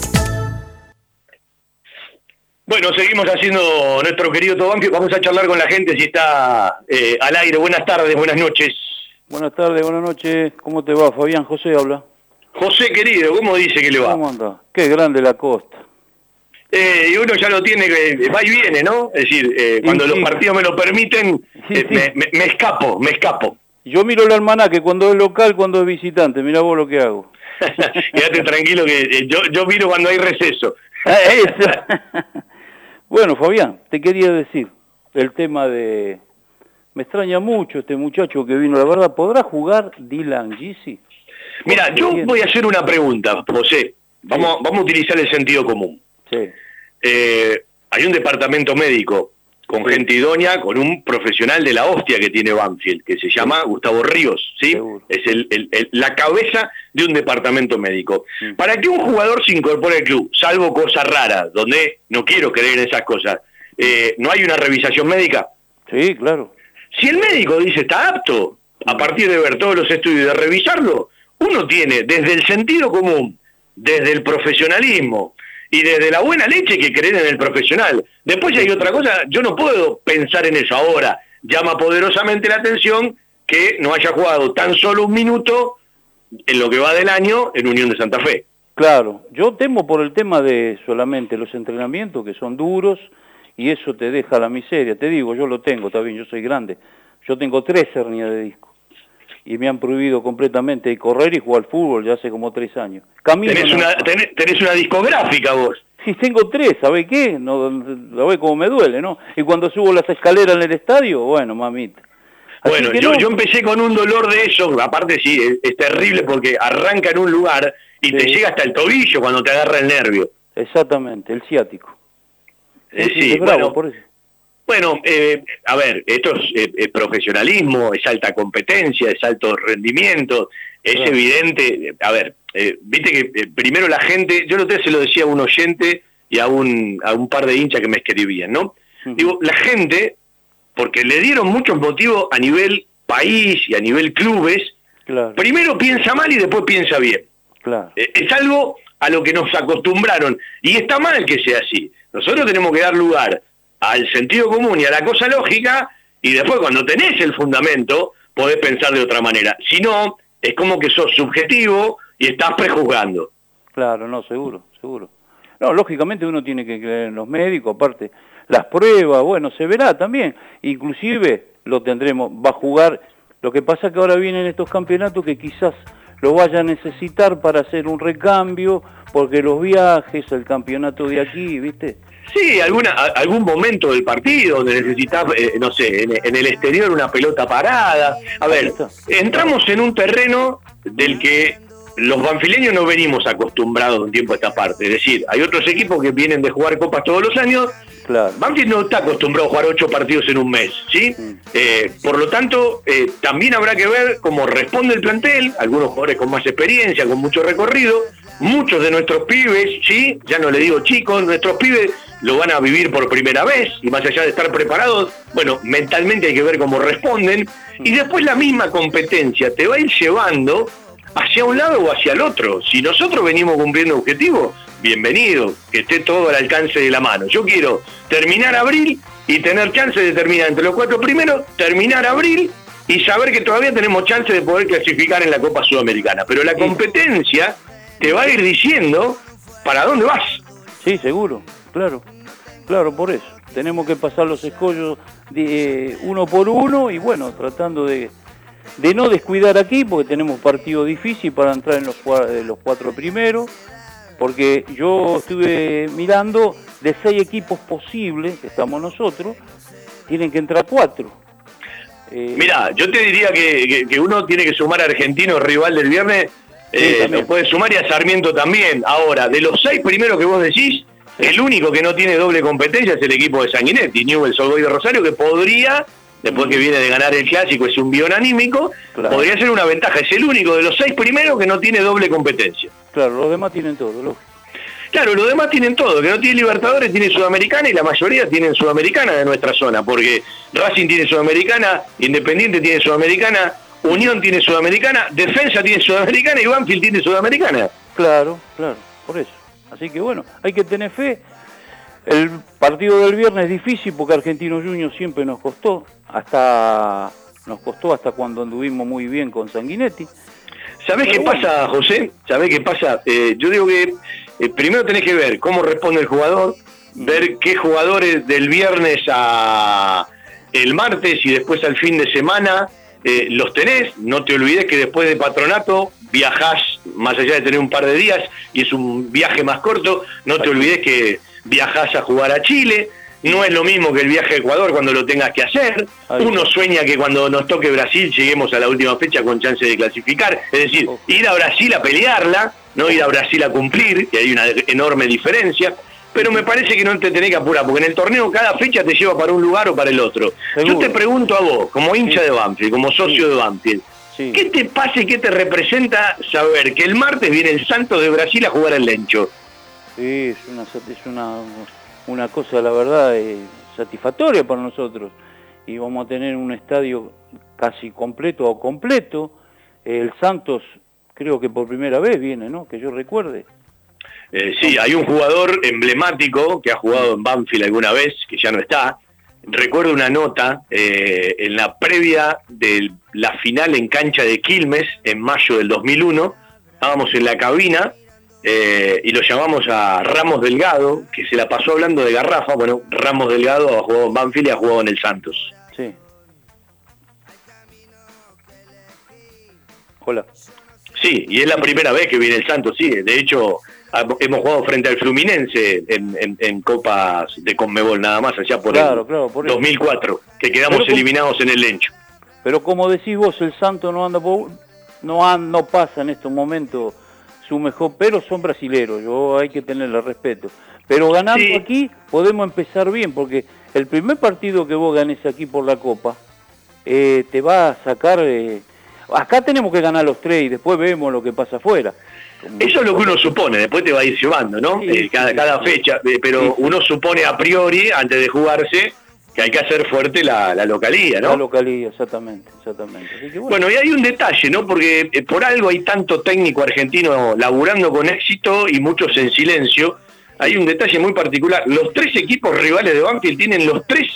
Bueno, seguimos haciendo nuestro querido Tobanque. Vamos a charlar con la gente si está eh, al aire. Buenas tardes, buenas noches. Buenas tardes, buenas noches. ¿Cómo te va, Fabián? José habla. José, querido, ¿cómo dice que le va? ¿Cómo anda? Qué grande la costa. Eh, y uno ya lo tiene, que va y viene, ¿no? Es decir, eh, cuando los partidos me lo permiten, me, escapo, me escapo. Yo miro el almanaque cuando es local, cuando es visitante. Mira vos lo que hago. Quédate tranquilo que yo, yo miro cuando hay receso. Ah, eso. Bueno, Fabián, te quería decir el tema de... Me extraña mucho este muchacho que vino, la verdad, ¿podrá jugar Dylan Gisi? Mira, yo voy a hacer una pregunta, José. Vamos, vamos a utilizar el sentido común. Sí. Eh, hay un departamento médico con gente idónea, con un profesional de la hostia que tiene Banfield, que se llama Gustavo Ríos, ¿sí? Es el, la cabeza de un departamento médico. Mm. Para que un jugador se incorpore al club, salvo cosas raras, donde no quiero creer en esas cosas, eh, ¿no hay una revisación médica? Sí, claro. Si el médico dice está apto, a partir de ver todos los estudios y de revisarlo, uno tiene desde el sentido común, desde el profesionalismo, y desde la buena leche que creer en el profesional. Después hay otra cosa, yo no puedo pensar en eso ahora. Llama poderosamente la atención que no haya jugado tan solo un minuto en lo que va del año en Unión de Santa Fe. Claro, yo temo por el tema de solamente los entrenamientos que son duros y eso te deja la miseria. Te digo, yo lo tengo, está bien, yo soy grande. Yo tengo tres hernias de disco y me han prohibido completamente correr y jugar al fútbol ya hace como tres años. tenés, una, tenés, una discográfica vos. Sí, tengo tres, ¿sabés qué? No, ¿Sabés cómo me duele, no? Y cuando subo las escaleras en el estadio, bueno, mamita. Bueno, yo, yo empecé con un dolor de eso, aparte sí, es, terrible porque arranca en un lugar y te llega hasta el tobillo cuando te agarra el nervio. Exactamente, el ciático. Eh, sí, bueno, por eso. Bueno, eh, a ver, esto es eh, profesionalismo, es alta competencia, es alto rendimiento, es evidente, a ver, eh, viste que primero la gente, yo lo te se lo decía a un oyente y a un, a un par de hinchas que me escribían, ¿no? Digo, la gente porque le dieron muchos motivos a nivel país y a nivel clubes. Claro, Primero piensa mal y después piensa bien. claro. Eh, Es algo a lo que nos acostumbraron y está mal que sea así. Nosotros tenemos que dar lugar al sentido común y a la cosa lógica y después cuando tenés el fundamento podés pensar de otra manera. Si no, es como que sos subjetivo y estás prejuzgando. Claro, no, seguro, seguro. No, lógicamente uno tiene que creer en los médicos, aparte las pruebas, bueno, se verá también. Inclusive lo tendremos, va a jugar, lo que pasa que ahora vienen estos campeonatos que quizás lo vaya a necesitar para hacer un recambio, porque los viajes, el campeonato de aquí, ¿viste? Sí, alguna, algún momento del partido donde necesitas, eh, no sé, en, en el exterior una pelota parada. A ver, entramos en un terreno del que los banfileños no venimos acostumbrados de un tiempo a esta parte. Es decir, hay otros equipos que vienen de jugar copas todos los años. Claro. Banfield no está acostumbrado a jugar ocho partidos en un mes, ¿sí? Mm. Eh, por lo tanto, eh, también habrá que ver cómo responde el plantel, algunos jugadores con más experiencia, con mucho recorrido, muchos de nuestros pibes, ¿sí? Ya no le digo chicos, nuestros pibes lo van a vivir por primera vez y más allá de estar preparados, bueno, mentalmente hay que ver cómo responden y después la misma competencia te va a ir llevando hacia un lado o hacia el otro. Si nosotros venimos cumpliendo objetivos, bienvenido, que esté todo al alcance de la mano. Yo quiero terminar abril y tener chance de terminar entre los cuatro primeros, terminar abril y saber que todavía tenemos chance de poder clasificar en la Copa Sudamericana. Pero la competencia te va a ir diciendo para dónde vas. Sí, seguro, claro, claro, por eso. Tenemos que pasar los escollos de, eh, uno por uno y bueno, tratando de, de no descuidar aquí porque tenemos partido difícil para entrar en los, eh, los cuatro primeros, porque yo estuve mirando de seis equipos posibles, que estamos nosotros, tienen que entrar cuatro. Eh, Mira, yo te diría que, que- que uno tiene que sumar a Argentino, rival del viernes, eh, lo puede sumar y a Sarmiento también. Ahora, de los seis primeros que vos decís, el único que no tiene doble competencia es el equipo de Sanguinetti, Newell's Old de Rosario, que podría, después que viene de ganar el clásico, es un bión anímico, Claro. podría ser una ventaja. Es el único de los seis primeros que no tiene doble competencia. claro, los demás tienen todo, lógico. Claro, los demás tienen todo, que no tiene Libertadores, tiene Sudamericana y la mayoría tienen Sudamericana de nuestra zona, porque Racing tiene Sudamericana, Independiente tiene Sudamericana, Unión tiene Sudamericana, Defensa tiene Sudamericana y Banfield tiene Sudamericana. Claro, claro, por eso. Así que bueno, hay que tener fe. El partido del viernes es difícil porque Argentino Junior siempre nos costó, hasta nos costó hasta cuando anduvimos muy bien con Sanguinetti. ¿Sabés qué bueno. pasa, José? ¿Sabés qué pasa? Eh, yo digo que eh, primero tenés que ver cómo responde el jugador, ver qué jugadores del viernes a el martes y después al fin de semana eh, los tenés. No te olvides que después de patronato viajás, más allá de tener un par de días, y es un viaje más corto, no te olvides que viajás a jugar a Chile. No es lo mismo que el viaje a Ecuador cuando lo tengas que hacer. Uno sueña que cuando nos toque Brasil lleguemos a la última fecha con chance de clasificar. Es decir, ir a Brasil a pelearla, no ir a Brasil a cumplir, que hay una enorme diferencia. Pero me parece que no te tenés que apurar, porque en el torneo cada fecha te lleva para un lugar o para el otro. Yo te pregunto a vos, como hincha Sí. de Banfield, como socio Sí. de Banfield, Sí. ¿qué te pasa y qué te representa saber que el martes viene el Santos de Brasil a jugar al Lencho? Sí, es una, es una, una cosa, la verdad, eh, satisfactoria para nosotros. Y vamos a tener un estadio casi completo o completo. El Santos, creo que por primera vez viene, ¿no? Que yo recuerde. Eh, sí, hay un jugador emblemático que ha jugado en Banfield alguna vez, que ya no está. Recuerdo una nota eh, en la previa de la final en cancha de Quilmes en mayo del 2001. Estábamos en la cabina eh, y lo llamamos a Ramos Delgado, que se la pasó hablando de Garrafa. Bueno, Ramos Delgado ha jugado en Banfield y ha jugado en el Santos. Sí. Hola. Sí, y es la primera vez que viene el Santos, sí. De hecho, hemos jugado frente al Fluminense en, en- en copas de Conmebol nada más, allá por Claro, el claro, por eso. 2004, que quedamos Pero eliminados en el Lencho. Pero como decís vos, el Santo no anda por, no no pasa en estos momentos su mejor, pero son brasileros, yo hay que tenerle respeto. Pero ganando Sí. aquí podemos empezar bien, porque el primer partido que vos ganes aquí por la Copa eh, te va a sacar... eh, acá tenemos que ganar los tres y después vemos lo que pasa afuera. Eso es lo que uno supone, después te va a ir llevando, ¿no? Sí, Eh, cada, sí, cada fecha, eh, pero uno supone a priori, antes de jugarse, que hay que hacer fuerte la, la localía, ¿no? La localía, exactamente, exactamente. Así que bueno, Bueno, y hay un detalle, ¿no? Porque eh, por algo hay tanto técnico argentino laburando con éxito y muchos en silencio. Hay un detalle muy particular. Los tres equipos rivales de Banfield tienen los tres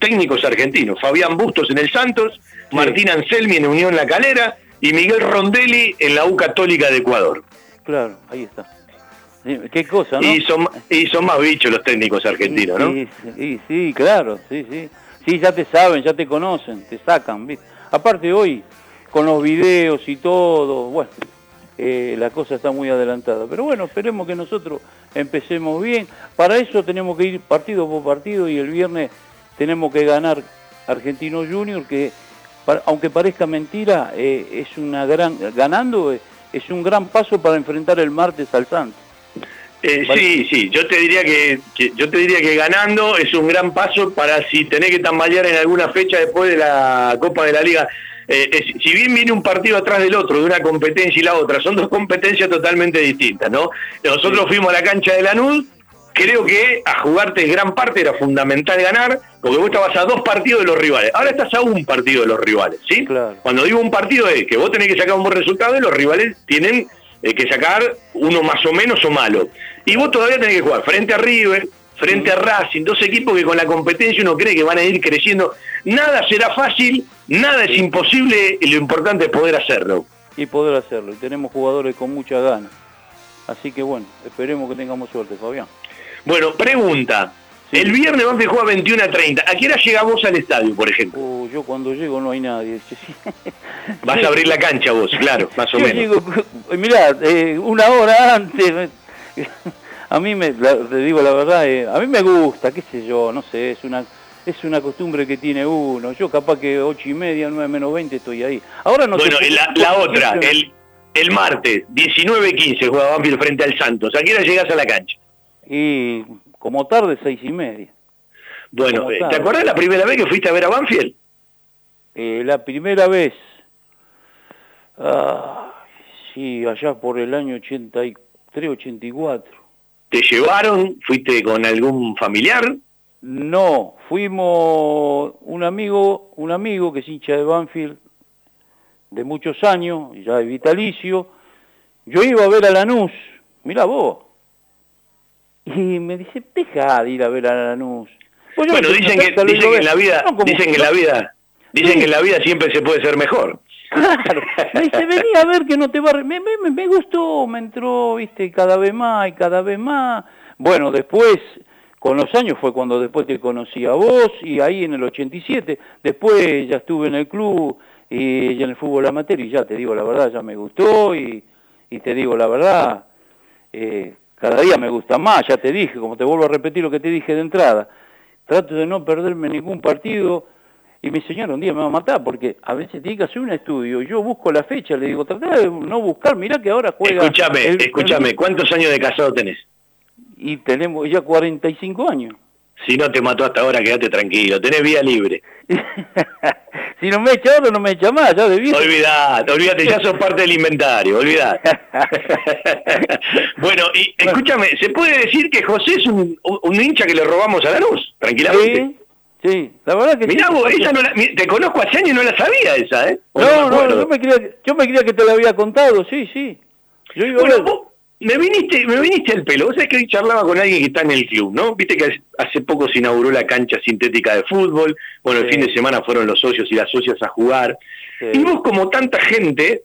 técnicos argentinos. Fabián Bustos en el Santos, Martín Anselmi en Unión La Calera y Miguel Rondelli en la U Católica de Ecuador. claro, ahí está. Qué cosa, ¿no? Y, son, y son más bichos los técnicos argentinos, ¿no? Sí, sí, sí, claro, sí, sí. Sí, ya te saben, ya te conocen, te sacan, ¿viste? Aparte hoy, con los videos y todo, bueno, eh, la cosa está muy adelantada. Pero bueno, esperemos que nosotros empecemos bien. Para eso tenemos que ir partido por partido y el viernes tenemos que ganar Argentino Junior, que aunque parezca mentira, eh, es una gran, ganando eh, es un gran paso para enfrentar el martes al Santos. Eh. Sí, sí, yo te diría que, que- yo te diría que ganando es un gran paso para si tenés que tambalear en alguna fecha después de la Copa de la Liga. Eh, si bien viene un partido atrás del otro, de una competencia y la otra, son dos competencias totalmente distintas, ¿no? Nosotros fuimos a la cancha de Lanús, creo que a jugarte gran parte era fundamental ganar, porque vos estabas a dos partidos de los rivales. Ahora estás a un partido de los rivales, ¿sí? Claro. Cuando digo un partido es que vos tenés que sacar un buen resultado y los rivales tienen eh, que sacar uno más o menos o malo. Y vos todavía tenés que jugar frente a River, frente a Racing, dos equipos que con la competencia uno cree que van a ir creciendo. Nada será fácil, nada es imposible y lo importante es poder hacerlo. y poder hacerlo. Y tenemos jugadores con mucha ganas. Así que bueno, esperemos que tengamos suerte, Fabián. Bueno, pregunta. Sí. El viernes Banfield juega 21 a 30. ¿A qué hora llegamos al estadio, por ejemplo? Oh, yo cuando llego no hay nadie. Vas a abrir la cancha vos, claro, más o Yo menos. llego, mirá, eh, una hora antes. A mí me, la- te digo la verdad, eh, a mí me gusta, qué sé yo, no sé, es una es una costumbre que tiene uno. Yo capaz que ocho y media, nueve menos 20 estoy ahí. Ahora no Bueno, te- la, la otra, el, el martes, 19-15 juega Banfield frente al Santos. ¿A qué hora llegás a la cancha? Y como tarde, seis y media. Bueno, eh. ¿te acordás la primera vez que fuiste a ver a Banfield? Eh, la primera vez, ah, sí, allá por el año 83, 84. ¿Te llevaron? ¿Fuiste con algún familiar? No, fuimos un amigo, un amigo que es hincha de Banfield de muchos años, ya de vitalicio. Yo iba a ver a Lanús, mira vos. Y me dice, deja de ir a ver a Lanús. Pues Bueno, dicen que, dicen que en la vida, no, dicen que en la vida, dicen Sí. que en la vida siempre se puede ser mejor. Claro, me dice, vení a ver que no te va a... re-". Me, me, me gustó, me entró, viste, cada vez más y cada vez más. Bueno, después, con los años fue cuando después te conocí a vos y ahí en el 87, después ya estuve en el club y ya en el fútbol amateur y ya te digo la verdad, ya me gustó y, y te digo la verdad, eh, cada día me gusta más, ya te dije, como te vuelvo a repetir lo que te dije de entrada, trato de no perderme ningún partido y mi señora un día me va a matar porque a veces tiene que hacer un estudio. Yo busco la fecha, le digo, tratá de no buscar, mirá que ahora juega. Escúchame, el- escúchame, ¿cuántos años de casado tenés? Y tenemos ya 45 años. Si no te mató hasta ahora, quédate tranquilo, tenés vía libre. si no me echa ahora, no me echa más, ya de viejo. Olvidate, olvídate, ya sos parte del inventario, olvidate. bueno, y escúchame, ¿se puede decir que José es un, un hincha que le robamos a la luz? Tranquilamente. Sí, sí, la verdad que Mirá sí. vos, esa no la- te conozco hace años y no la sabía esa, ¿eh? O No, no, yo me, creía, yo me creía que te la había contado, sí, sí. Yo iba Bueno, vos me viniste, me viniste al pelo. Vos sabés que hoy charlaba con alguien que está en el club, ¿no? Viste que hace poco se inauguró la cancha sintética de fútbol. Bueno, el fin de semana fueron los socios y las socias a jugar. Sí. Y vos, como tanta gente,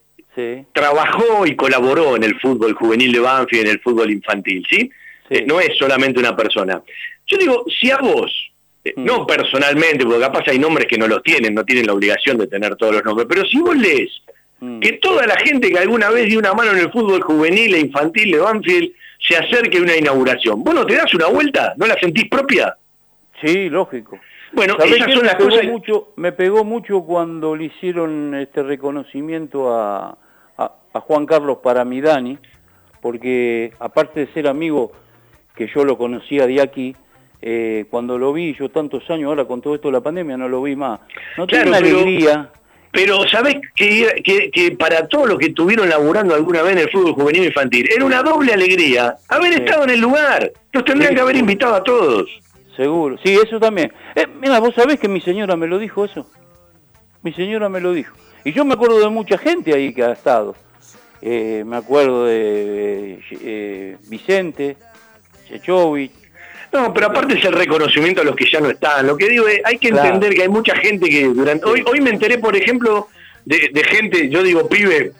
trabajó y colaboró en el fútbol juvenil de Banfield, en el fútbol infantil, ¿sí? Eh, no es solamente una persona. Yo digo, si a vos. No personalmente, porque capaz hay nombres que no los tienen, no tienen la obligación de tener todos los nombres, pero si vos lees Mm. que toda la gente que alguna vez dio una mano en el fútbol juvenil e infantil de Banfield se acerque a una inauguración, ¿vos no te das una vuelta? ¿No la sentís propia? Sí, lógico. Bueno, ¿Sabés esas son me las pegó cosas... Mucho, me pegó mucho cuando le hicieron este reconocimiento a, a, a Juan Carlos Paramidani, porque aparte de ser amigo que yo lo conocía de aquí, eh, cuando lo vi yo tantos años, ahora con todo esto de la pandemia no lo vi más. No Claro, una pero- alegría. Pero sabés que, que, que para todos los que estuvieron laburando alguna vez en el fútbol juvenil infantil, era una doble alegría haber Sí. estado en el lugar. Los tendrían Sí, que haber invitado a todos. seguro. Sí, eso también. Eh, mira, vos sabés que mi señora me lo dijo eso. Mi señora me lo dijo. Y yo me acuerdo de mucha gente ahí que ha estado. Eh, me acuerdo de eh, Vicente, Chechovich. No, pero aparte es el reconocimiento a los que ya no están. Lo que digo es, hay que Claro. entender que hay mucha gente que durante... Hoy, hoy me enteré, por ejemplo, de, de gente, yo digo pibe,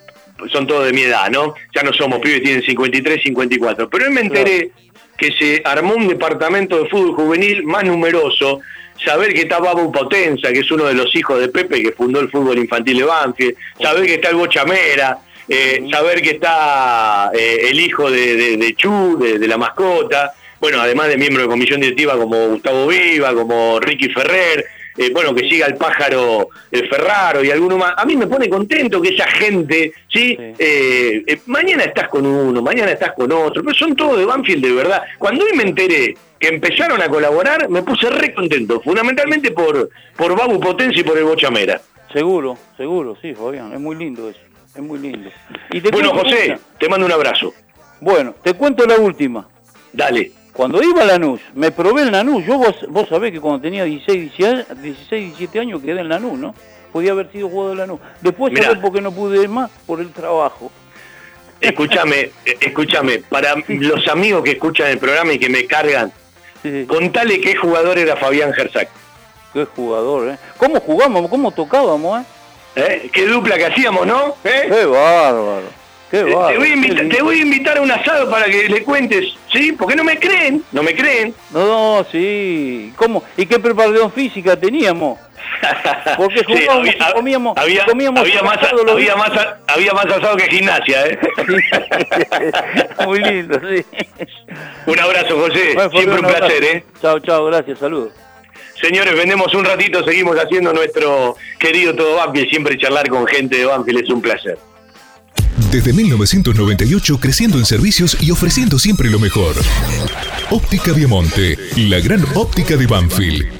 son todos de mi edad, ¿no? Ya no somos pibes, tienen 53, 54. Pero hoy me enteré que se armó un departamento de fútbol juvenil más numeroso, saber que está Babu Potenza, que es uno de los hijos de Pepe, que fundó el fútbol infantil de Banfield, saber que está el Bochamera, eh, saber que está eh, el hijo de, de- de Chu, de, de la mascota, bueno, además de miembros de comisión directiva como Gustavo Viva, como Ricky Ferrer, eh, bueno, que siga el pájaro el Ferraro y alguno más. A mí me pone contento que esa gente, ¿sí? Eh, eh, mañana estás con uno, mañana estás con otro, pero son todos de Banfield de verdad. Cuando hoy me enteré que empezaron a colaborar, me puse re contento, fundamentalmente por, por Babu Potencia y por el Bochamera. Seguro, seguro, sí, Fabián. Es muy lindo eso. Es muy lindo. Y te Bueno, José, una. te mando un abrazo. Bueno, te cuento la última. Dale. Cuando iba a Lanús, me probé el Lanús. Yo vos, vos sabés que cuando tenía 16, 16, 16, 17 años quedé en Lanús, ¿no? Podía haber sido jugador de Lanús. Después, Mirá. ¿sabés por qué no pude más? Por el trabajo. Escúchame, eh, escúchame, para los amigos que escuchan el programa y que me cargan, Sí, contale qué jugador era Fabián Gersac. qué jugador, ¿eh? ¿Cómo jugábamos? ¿Cómo tocábamos, eh? ¿Eh? Qué dupla que hacíamos, ¿no? ¿Eh? Qué bárbaro. Qué. Te voy, a invitar, lindo. te voy a invitar a un asado para que le cuentes, ¿sí? Porque no me creen, no me creen. No, no, sí. ¿Cómo? ¿Y qué preparación física teníamos? Porque Sí, jugábamos había, comíamos, había, comíamos había más, había, más, había más asado que gimnasia, ¿eh? Muy lindo, sí. un abrazo, José. Bueno, Siempre un placer, ¿eh? Chao, chao, gracias, saludos. Señores, vendemos un ratito, seguimos haciendo nuestro querido Todo Banfield. Siempre charlar con gente de Banfield es un placer. Desde 1998 creciendo en servicios y ofreciendo siempre lo mejor. Óptica Viamonte, la gran óptica de Banfield.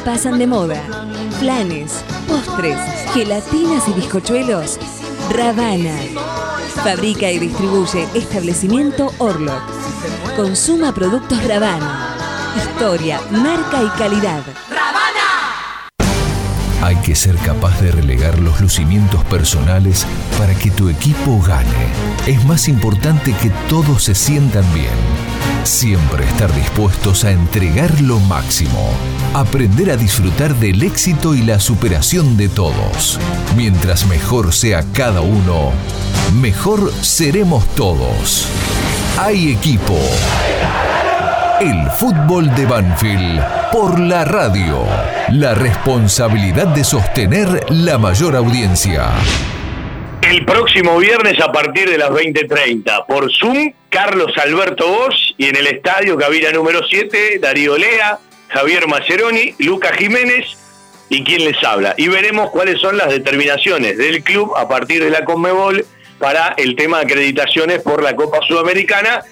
pasan de moda. Flanes, postres, gelatinas y bizcochuelos. Ravana. Fabrica y distribuye establecimiento Orlock. Consuma productos Ravana. Historia, marca y calidad. Hay que ser capaz de relegar los lucimientos personales para que tu equipo gane. Es más importante que todos se sientan bien. Siempre estar dispuestos a entregar lo máximo. Aprender a disfrutar del éxito y la superación de todos. Mientras mejor sea cada uno, mejor seremos todos. Hay equipo. El fútbol de Banfield por la radio. La responsabilidad de sostener la mayor audiencia. El próximo viernes a partir de las 20.30 por Zoom, Carlos Alberto Bosch y en el estadio cabina número 7, Darío Lea, Javier Maceroni, Lucas Jiménez y quien les habla. Y veremos cuáles son las determinaciones del club a partir de la Conmebol para el tema de acreditaciones por la Copa Sudamericana.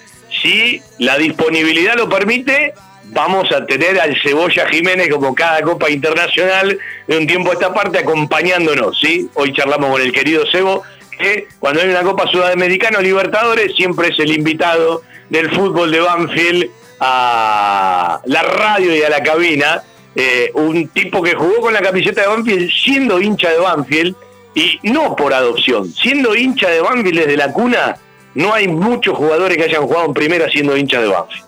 Si la disponibilidad lo permite, vamos a tener al Cebolla Jiménez como cada Copa Internacional de un tiempo a esta parte acompañándonos, ¿sí? Hoy charlamos con el querido Cebo, que cuando hay una Copa Sudamericana o Libertadores siempre es el invitado del fútbol de Banfield a la radio y a la cabina. Eh, un tipo que jugó con la camiseta de Banfield siendo hincha de Banfield y no por adopción, siendo hincha de Banfield desde la cuna, no hay muchos jugadores que hayan jugado en primera siendo hincha de Banfield.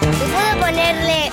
¿Puedo ponerle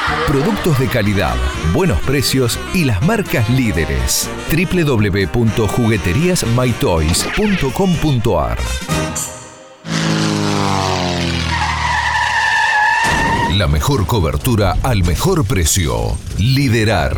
Productos de calidad, buenos precios y las marcas líderes. www.jugueteriasmytoys.com.ar La mejor cobertura al mejor precio. Liderar.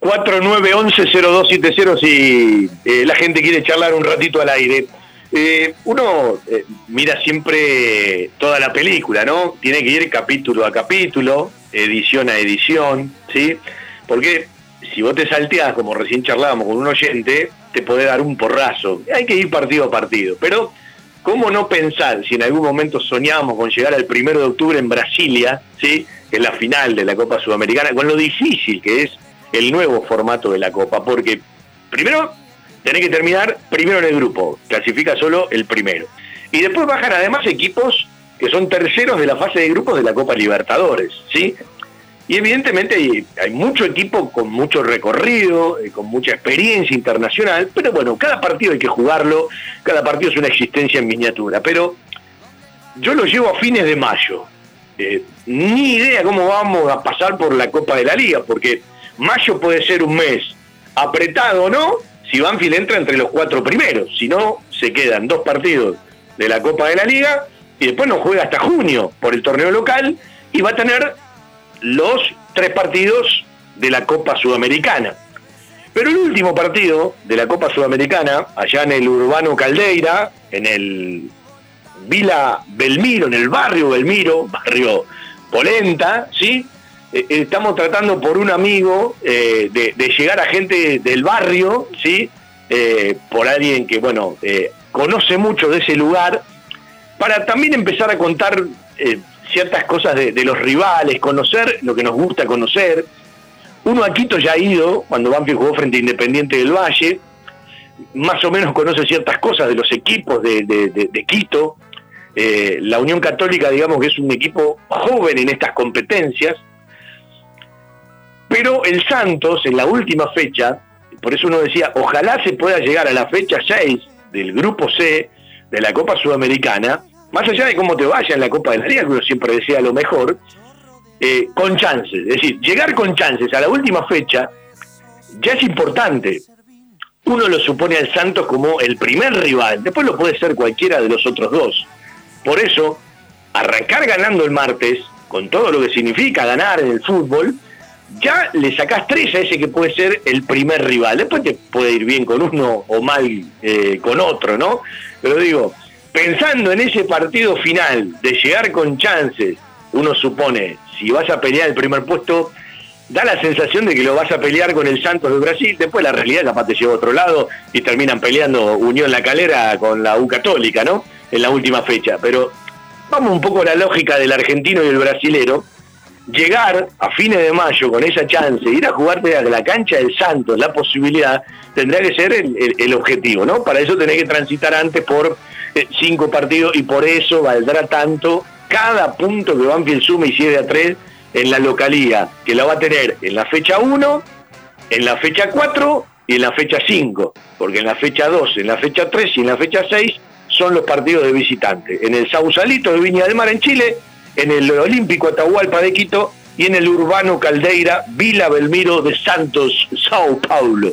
4911-0270 si eh, la gente quiere charlar un ratito al aire. Eh, uno eh, mira siempre toda la película, ¿no? Tiene que ir capítulo a capítulo, edición a edición, ¿sí? Porque si vos te salteás, como recién charlábamos con un oyente, te puede dar un porrazo. Hay que ir partido a partido. Pero, ¿cómo no pensar si en algún momento soñamos con llegar al primero de octubre en Brasilia, ¿sí? Que es la final de la Copa Sudamericana, con lo difícil que es el nuevo formato de la Copa, porque primero tenés que terminar primero en el grupo, clasifica solo el primero. Y después bajan además equipos que son terceros de la fase de grupos de la Copa Libertadores, ¿sí? Y evidentemente hay, mucho equipo con mucho recorrido, eh, con mucha experiencia internacional, pero bueno, cada partido hay que jugarlo, cada partido es una existencia en miniatura, pero yo lo llevo a fines de mayo. Eh, ni idea cómo vamos a pasar por la Copa de la Liga, porque mayo puede ser un mes apretado o no, si Banfield entra entre los cuatro primeros, si no, se quedan dos partidos de la Copa de la Liga y después no juega hasta junio por el torneo local y va a tener los tres partidos de la Copa Sudamericana. Pero el último partido de la Copa Sudamericana, allá en el Urbano Caldeira, en el Vila Belmiro, en el barrio Belmiro, barrio Polenta, ¿sí? Eh, estamos tratando por un amigo eh, de, llegar a gente del barrio, ¿sí? Eh, por alguien que, bueno, conoce mucho de ese lugar, para también empezar a contar ciertas cosas de, los rivales, conocer lo que nos gusta conocer. Uno a Quito ya ha ido, cuando Banfield jugó frente a Independiente del Valle, más o menos conoce ciertas cosas de los equipos de Quito. la Unión Católica, digamos que es un equipo joven en estas competencias, pero el Santos, en la última fecha, por eso uno decía, ojalá se pueda llegar a la fecha 6 del Grupo C de la Copa Sudamericana, más allá de cómo te vaya en la Copa de la Liga, que uno siempre decía lo mejor, eh, con chances. Es decir, llegar con chances a la última fecha ya es importante. Uno lo supone al Santos como el primer rival, después lo puede ser cualquiera de los otros dos. Por eso, arrancar ganando el martes, con todo lo que significa ganar en el fútbol, ya le sacás tres a ese que puede ser el primer rival. Después te puede ir bien con uno o mal eh, con otro, ¿no? Pero digo, pensando en ese partido final, de llegar con chances, uno supone, si vas a pelear el primer puesto, da la sensación de que lo vas a pelear con el Santos de Brasil, después la realidad capaz te lleva a otro lado y terminan peleando Unión La Calera con la U Católica, ¿no? En la última fecha. Pero vamos un poco a la lógica del argentino y el brasilero llegar a fines de mayo con esa chance, ir a jugarte a la cancha del Santos, la posibilidad, tendrá que ser el, objetivo, ¿no? Para eso tenés que transitar antes por eh, cinco partidos y por eso valdrá tanto cada punto que Banfield sume y cierre a tres en la localía, que la va a tener en la fecha 1, en la fecha 4 y en la fecha 5, porque en la fecha 2, en la fecha 3 y en la fecha 6 son los partidos de visitante. En el Sausalito de Viña del Mar en Chile en el Olímpico Atahualpa de Quito y en el Urbano Caldeira Vila Belmiro de Santos, Sao Paulo.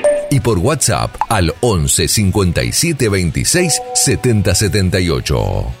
y por WhatsApp al 11 57 26 70 78.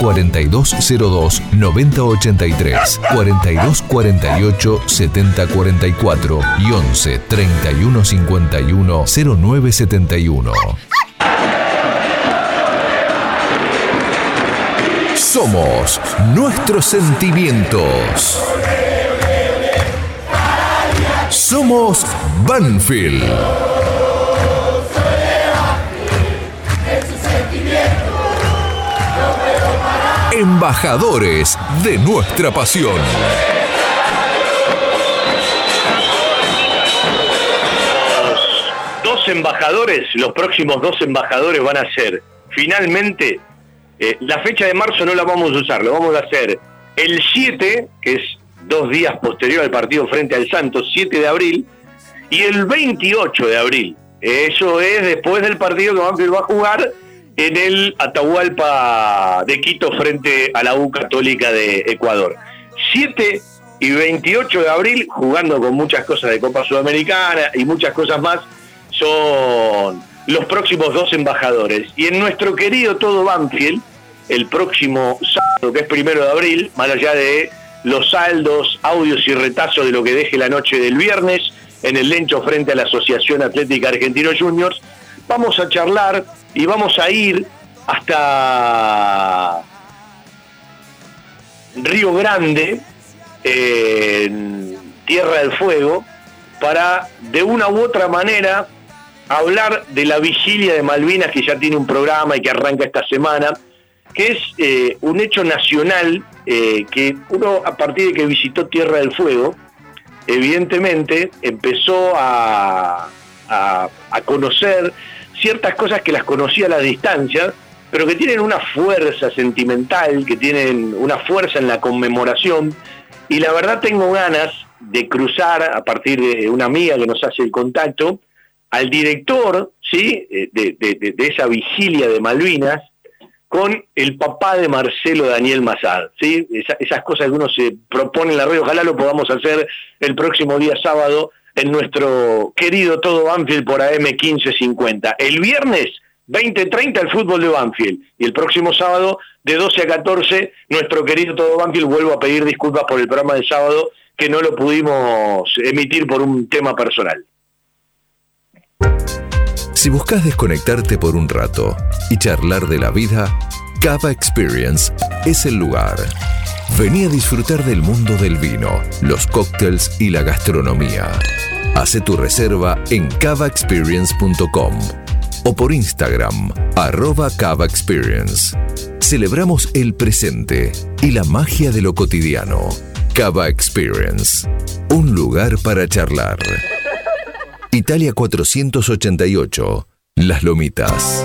4202 9083, 4248 7044 y 11 3151 0971. Somos nuestros sentimientos. Somos Banfield. Embajadores de nuestra pasión. Dos embajadores, los próximos dos embajadores van a ser, finalmente, eh, la fecha de marzo no la vamos a usar, lo vamos a hacer el 7, que es dos días posterior al partido frente al Santos, 7 de abril, y el 28 de abril. Eso es después del partido que Banfield va a jugar en el Atahualpa de Quito frente a la U Católica de Ecuador. 7 y 28 de abril, jugando con muchas cosas de Copa Sudamericana y muchas cosas más, son los próximos dos embajadores. Y en nuestro querido todo Banfield, el próximo sábado, que es primero de abril, más allá de los saldos, audios y retazos de lo que deje la noche del viernes en el Lencho frente a la Asociación Atlética Argentino Juniors, vamos a charlar y vamos a ir hasta Río Grande, en Tierra del Fuego, para de una u otra manera hablar de la vigilia de Malvinas, que ya tiene un programa y que arranca esta semana, que es eh, un hecho nacional eh, que uno a partir de que visitó Tierra del Fuego, evidentemente empezó a, a conocer ciertas cosas que las conocía a la distancia, pero que tienen una fuerza sentimental, que tienen una fuerza en la conmemoración, y la verdad tengo ganas de cruzar a partir de una amiga que nos hace el contacto, al director ¿sí? Eh, de, de- esa vigilia de Malvinas, con el papá de Marcelo Daniel Mazad, ¿sí? Esa- esas cosas que uno se propone en la radio, ojalá lo podamos hacer el próximo día sábado en nuestro querido Todo Banfield por AM 1550. El viernes 20.30 el fútbol de Banfield y el próximo sábado de 12 a 14 nuestro querido Todo Banfield vuelvo a pedir disculpas por el programa de sábado que no lo pudimos emitir por un tema personal. Si buscas desconectarte por un rato y charlar de la vida, Cava Experience es el lugar. Vení a disfrutar del mundo del vino, los cócteles y la gastronomía. Hace tu reserva en cavaexperience.com o por Instagram, arroba Cava Experience. Celebramos el presente y la magia de lo cotidiano. Cava Experience, un lugar para charlar. Italia 488, Las Lomitas.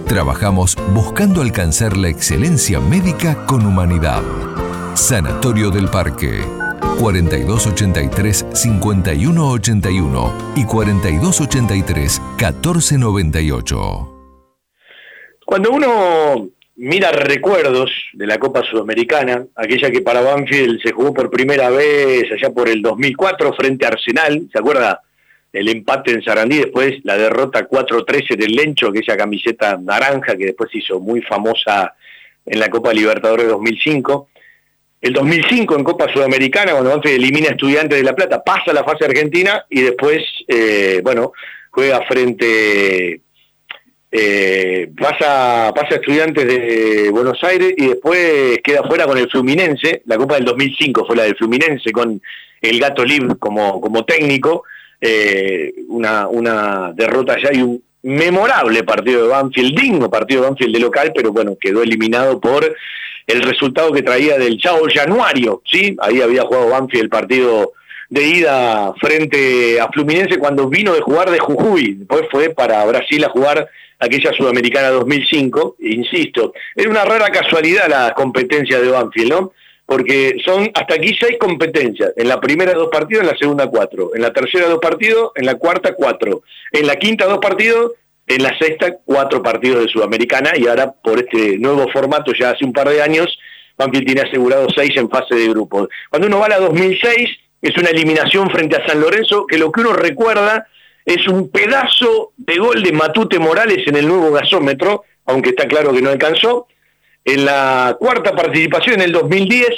trabajamos buscando alcanzar la excelencia médica con humanidad. Sanatorio del Parque. 4283-5181 y 4283-1498. Cuando uno mira recuerdos de la Copa Sudamericana, aquella que para Banfield se jugó por primera vez allá por el 2004 frente a Arsenal, ¿se acuerda? El empate en Sarandí, después la derrota 4-13 del Lencho, aquella camiseta naranja que después se hizo muy famosa en la Copa Libertadores 2005. El 2005 en Copa Sudamericana, cuando Banfield elimina a Estudiantes de La Plata, pasa a la fase argentina y después, eh, bueno, juega frente eh, pasa, pasa a Estudiantes de Buenos Aires y después queda fuera con el Fluminense, la Copa del 2005 fue la del Fluminense con el Gato Lib como, como técnico, eh, una, derrota ya y un memorable partido de Banfield, digno partido de Banfield de local, pero bueno, quedó eliminado por el resultado que traía del Chavo Januario, ¿sí? Ahí había jugado Banfield el partido de ida frente a Fluminense cuando vino de jugar de Jujuy, después fue para Brasil a jugar aquella Sudamericana 2005, insisto, era una rara casualidad la competencia de Banfield, ¿no? Porque son hasta aquí seis competencias, en la primera dos partidos, en la segunda cuatro, en la tercera dos partidos, en la cuarta cuatro, en la quinta dos partidos, en la sexta cuatro partidos de Sudamericana y ahora por este nuevo formato ya hace un par de años, Banfield tiene asegurado seis en fase de grupos. Cuando uno va a la 2006, es una eliminación frente a San Lorenzo, que lo que uno recuerda es un pedazo de gol de Matute Morales en el nuevo gasómetro, aunque está claro que no alcanzó. En la cuarta participación en el 2010,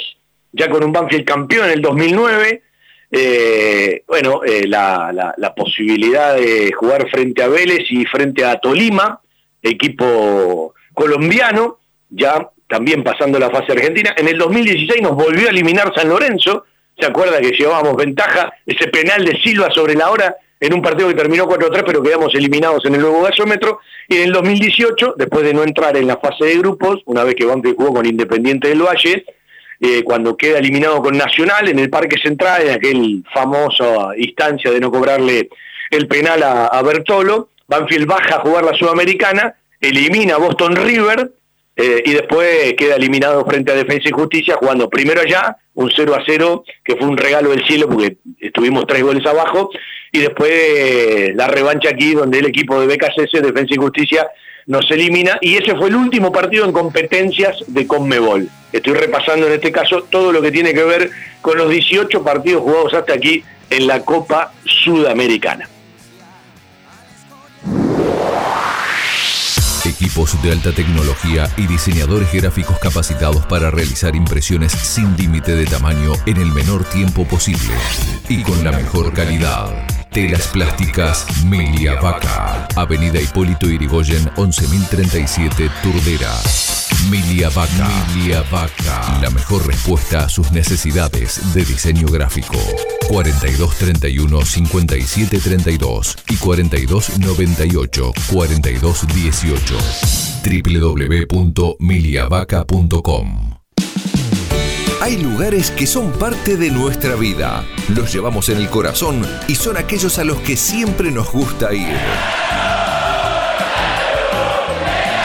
ya con un Banfield campeón en el 2009, eh, bueno, eh, la, la, posibilidad de jugar frente a Vélez y frente a Tolima, equipo colombiano, ya también pasando la fase argentina. En el 2016 nos volvió a eliminar San Lorenzo, se acuerda que llevábamos ventaja, ese penal de Silva sobre la hora en un partido que terminó 4-3, pero quedamos eliminados en el nuevo gasómetro. Y en el 2018, después de no entrar en la fase de grupos, una vez que Banfield jugó con Independiente del Valle, eh, cuando queda eliminado con Nacional en el Parque Central, en aquel famoso instancia de no cobrarle el penal a, a Bertolo, Banfield baja a jugar la Sudamericana, elimina a Boston River, eh, y después queda eliminado frente a Defensa y Justicia jugando primero allá, un 0 a 0, que fue un regalo del cielo porque estuvimos tres goles abajo, y después la revancha aquí donde el equipo de BKCS, Defensa y Justicia, nos elimina, y ese fue el último partido en competencias de Conmebol. Estoy repasando en este caso todo lo que tiene que ver con los 18 partidos jugados hasta aquí en la Copa Sudamericana. Equipos de alta tecnología y diseñadores gráficos capacitados para realizar impresiones sin límite de tamaño en el menor tiempo posible y con la mejor calidad. Telas plásticas Melia Vaca. Avenida Hipólito Irigoyen 11037 Turdera. Milia Vaca. Milia Vaca. La mejor respuesta a sus necesidades de diseño gráfico. 4231 5732 y 4298 4218. www.miliavaca.com hay lugares que son parte de nuestra vida. Los llevamos en el corazón y son aquellos a los que siempre nos gusta ir.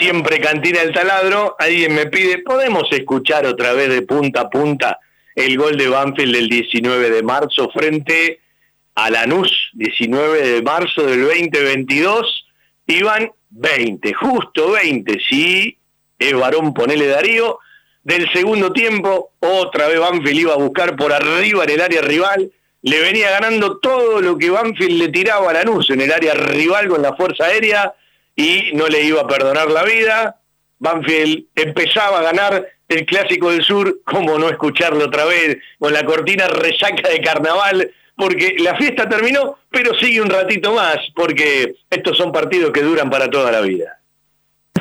siempre Cantina El Taladro, alguien me pide, ¿podemos escuchar otra vez de punta a punta el gol de Banfield del 19 de marzo frente a Lanús, 19 de marzo del 2022? Iban 20, justo 20, sí, es varón, ponele Darío, del segundo tiempo, otra vez Banfield iba a buscar por arriba en el área rival, le venía ganando todo lo que Banfield le tiraba a Lanús en el área rival con la fuerza aérea y no le iba a perdonar la vida. Banfield empezaba a ganar el Clásico del Sur, como no escucharlo otra vez, con la cortina resaca de carnaval, porque la fiesta terminó, pero sigue un ratito más, porque estos son partidos que duran para toda la vida.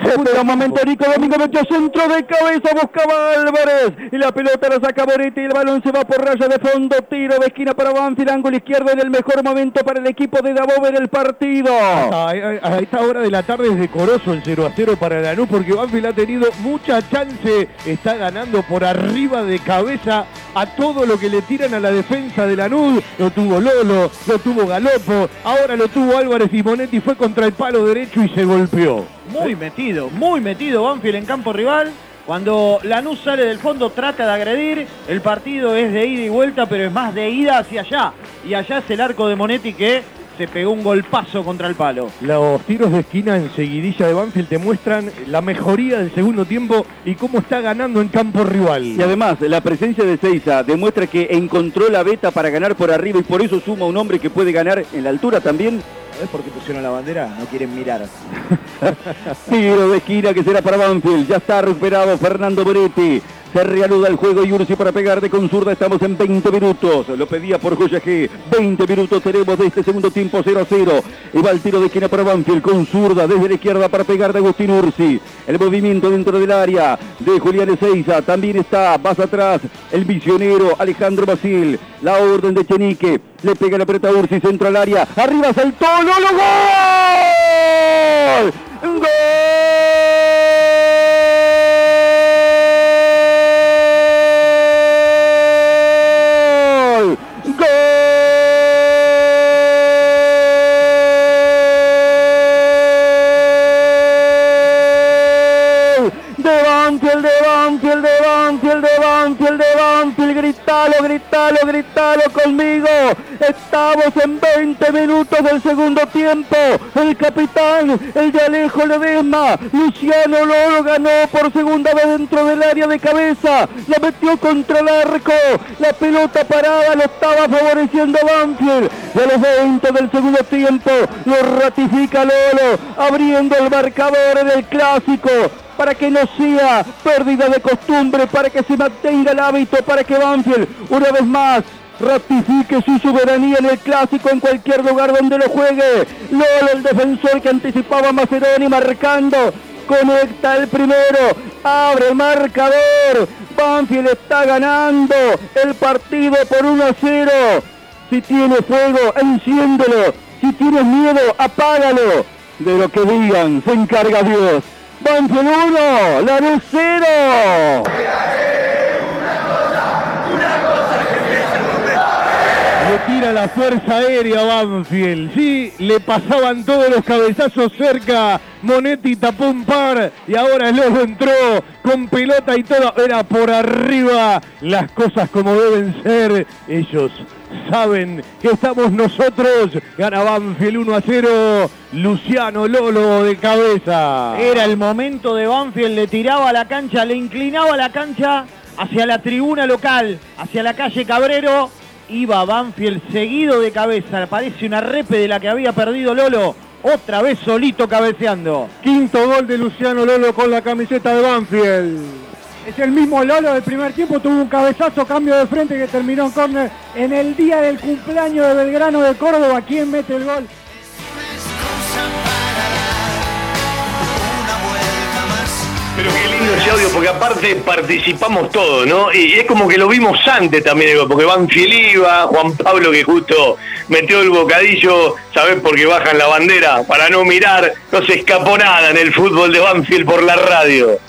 Un momento, Nico Domingo metió centro de cabeza, buscaba Álvarez. Y la pelota la saca Boretti y el balón se va por raya de fondo. Tiro de esquina para Banfield, ángulo izquierdo en el mejor momento para el equipo de Dabove del partido. A, esta hora de la tarde es decoroso el 0 a 0 para Lanús porque Banfield ha tenido mucha chance. Está ganando por arriba de cabeza a todo lo que le tiran a la defensa de Lanús. Lo tuvo Lolo, lo tuvo Galopo, ahora lo tuvo Álvarez y Monetti fue contra el palo derecho y se golpeó. Muy metido, muy metido Banfield en campo rival. Cuando Lanús sale del fondo trata de agredir, el partido es de ida y vuelta, pero es más de ida hacia allá. Y allá es el arco de Monetti que se pegó un golpazo contra el palo. Los tiros de esquina en seguidilla de Banfield te muestran la mejoría del segundo tiempo y cómo está ganando en campo rival. Y además, la presencia de Seiza demuestra que encontró la beta para ganar por arriba y por eso suma un hombre que puede ganar en la altura también. ¿Sabes por qué pusieron la bandera? No quieren mirar. Tiro de esquina que será para Banfield. Ya está recuperado Fernando Moretti. Se reanuda el juego y Ursi para pegar de con zurda. Estamos en 20 minutos. Lo pedía por Joya G. 20 minutos tenemos de este segundo tiempo 0 a 0. Y va el tiro de esquina para Banfield con zurda desde la izquierda para pegar de Agustín Ursi. El movimiento dentro del área de Julián Ezeiza. También está más atrás el misionero Alejandro Basil. La orden de Chenique. Le pega la pelota a Ursi. Centro al área. Arriba saltó. ¡Lolo! ¡Gol! ¡Gol! Banfield, de de Banfield, gritalo, gritalo, gritalo conmigo. Estamos en 20 minutos del segundo tiempo. El capitán, el de Alejo Ledesma, Luciano Loro ganó por segunda vez dentro del área de cabeza. La metió contra el arco. La pelota parada lo estaba favoreciendo Banfield. A los 20 del segundo tiempo lo ratifica Lolo, abriendo el marcador en el clásico para que no sea pérdida de costumbre, para que se mantenga el hábito, para que Banfield una vez más ratifique su soberanía en el clásico en cualquier lugar donde lo juegue. Lolo, el defensor que anticipaba a Maceroni marcando, conecta el primero, abre marcador. Banfield está ganando el partido por 1 a 0. Si tiene fuego, enciéndelo. Si tienes miedo, apágalo. De lo que digan, se encarga Dios. Banfield 1, Lanús 0. Le tira la fuerza aérea Banfield. Sí, le pasaban todos los cabezazos cerca. Monetti tapó par y ahora Lobo entró con pelota y todo. Era por arriba las cosas como deben ser. Ellos saben que estamos nosotros. Gana Banfield 1 a 0. Luciano Lolo de cabeza. Era el momento de Banfield, le tiraba a la cancha, le inclinaba la cancha hacia la tribuna local, hacia la calle Cabrero. Iba Banfield seguido de cabeza, parece una repe de la que había perdido Lolo. Otra vez solito cabeceando. Quinto gol de Luciano Lolo con la camiseta de Banfield. Es el mismo Lolo del primer tiempo, tuvo un cabezazo, cambio de frente que terminó en córner en el día del cumpleaños de Belgrano de Córdoba. ¿Quién mete el gol? Pero qué lindo ese audio, porque aparte participamos todos, ¿no? Y es como que lo vimos antes también, porque Banfield iba, Juan Pablo que justo metió el bocadillo, ¿sabés? Porque bajan la bandera para no mirar, no se escapó nada en el fútbol de Banfield por la radio.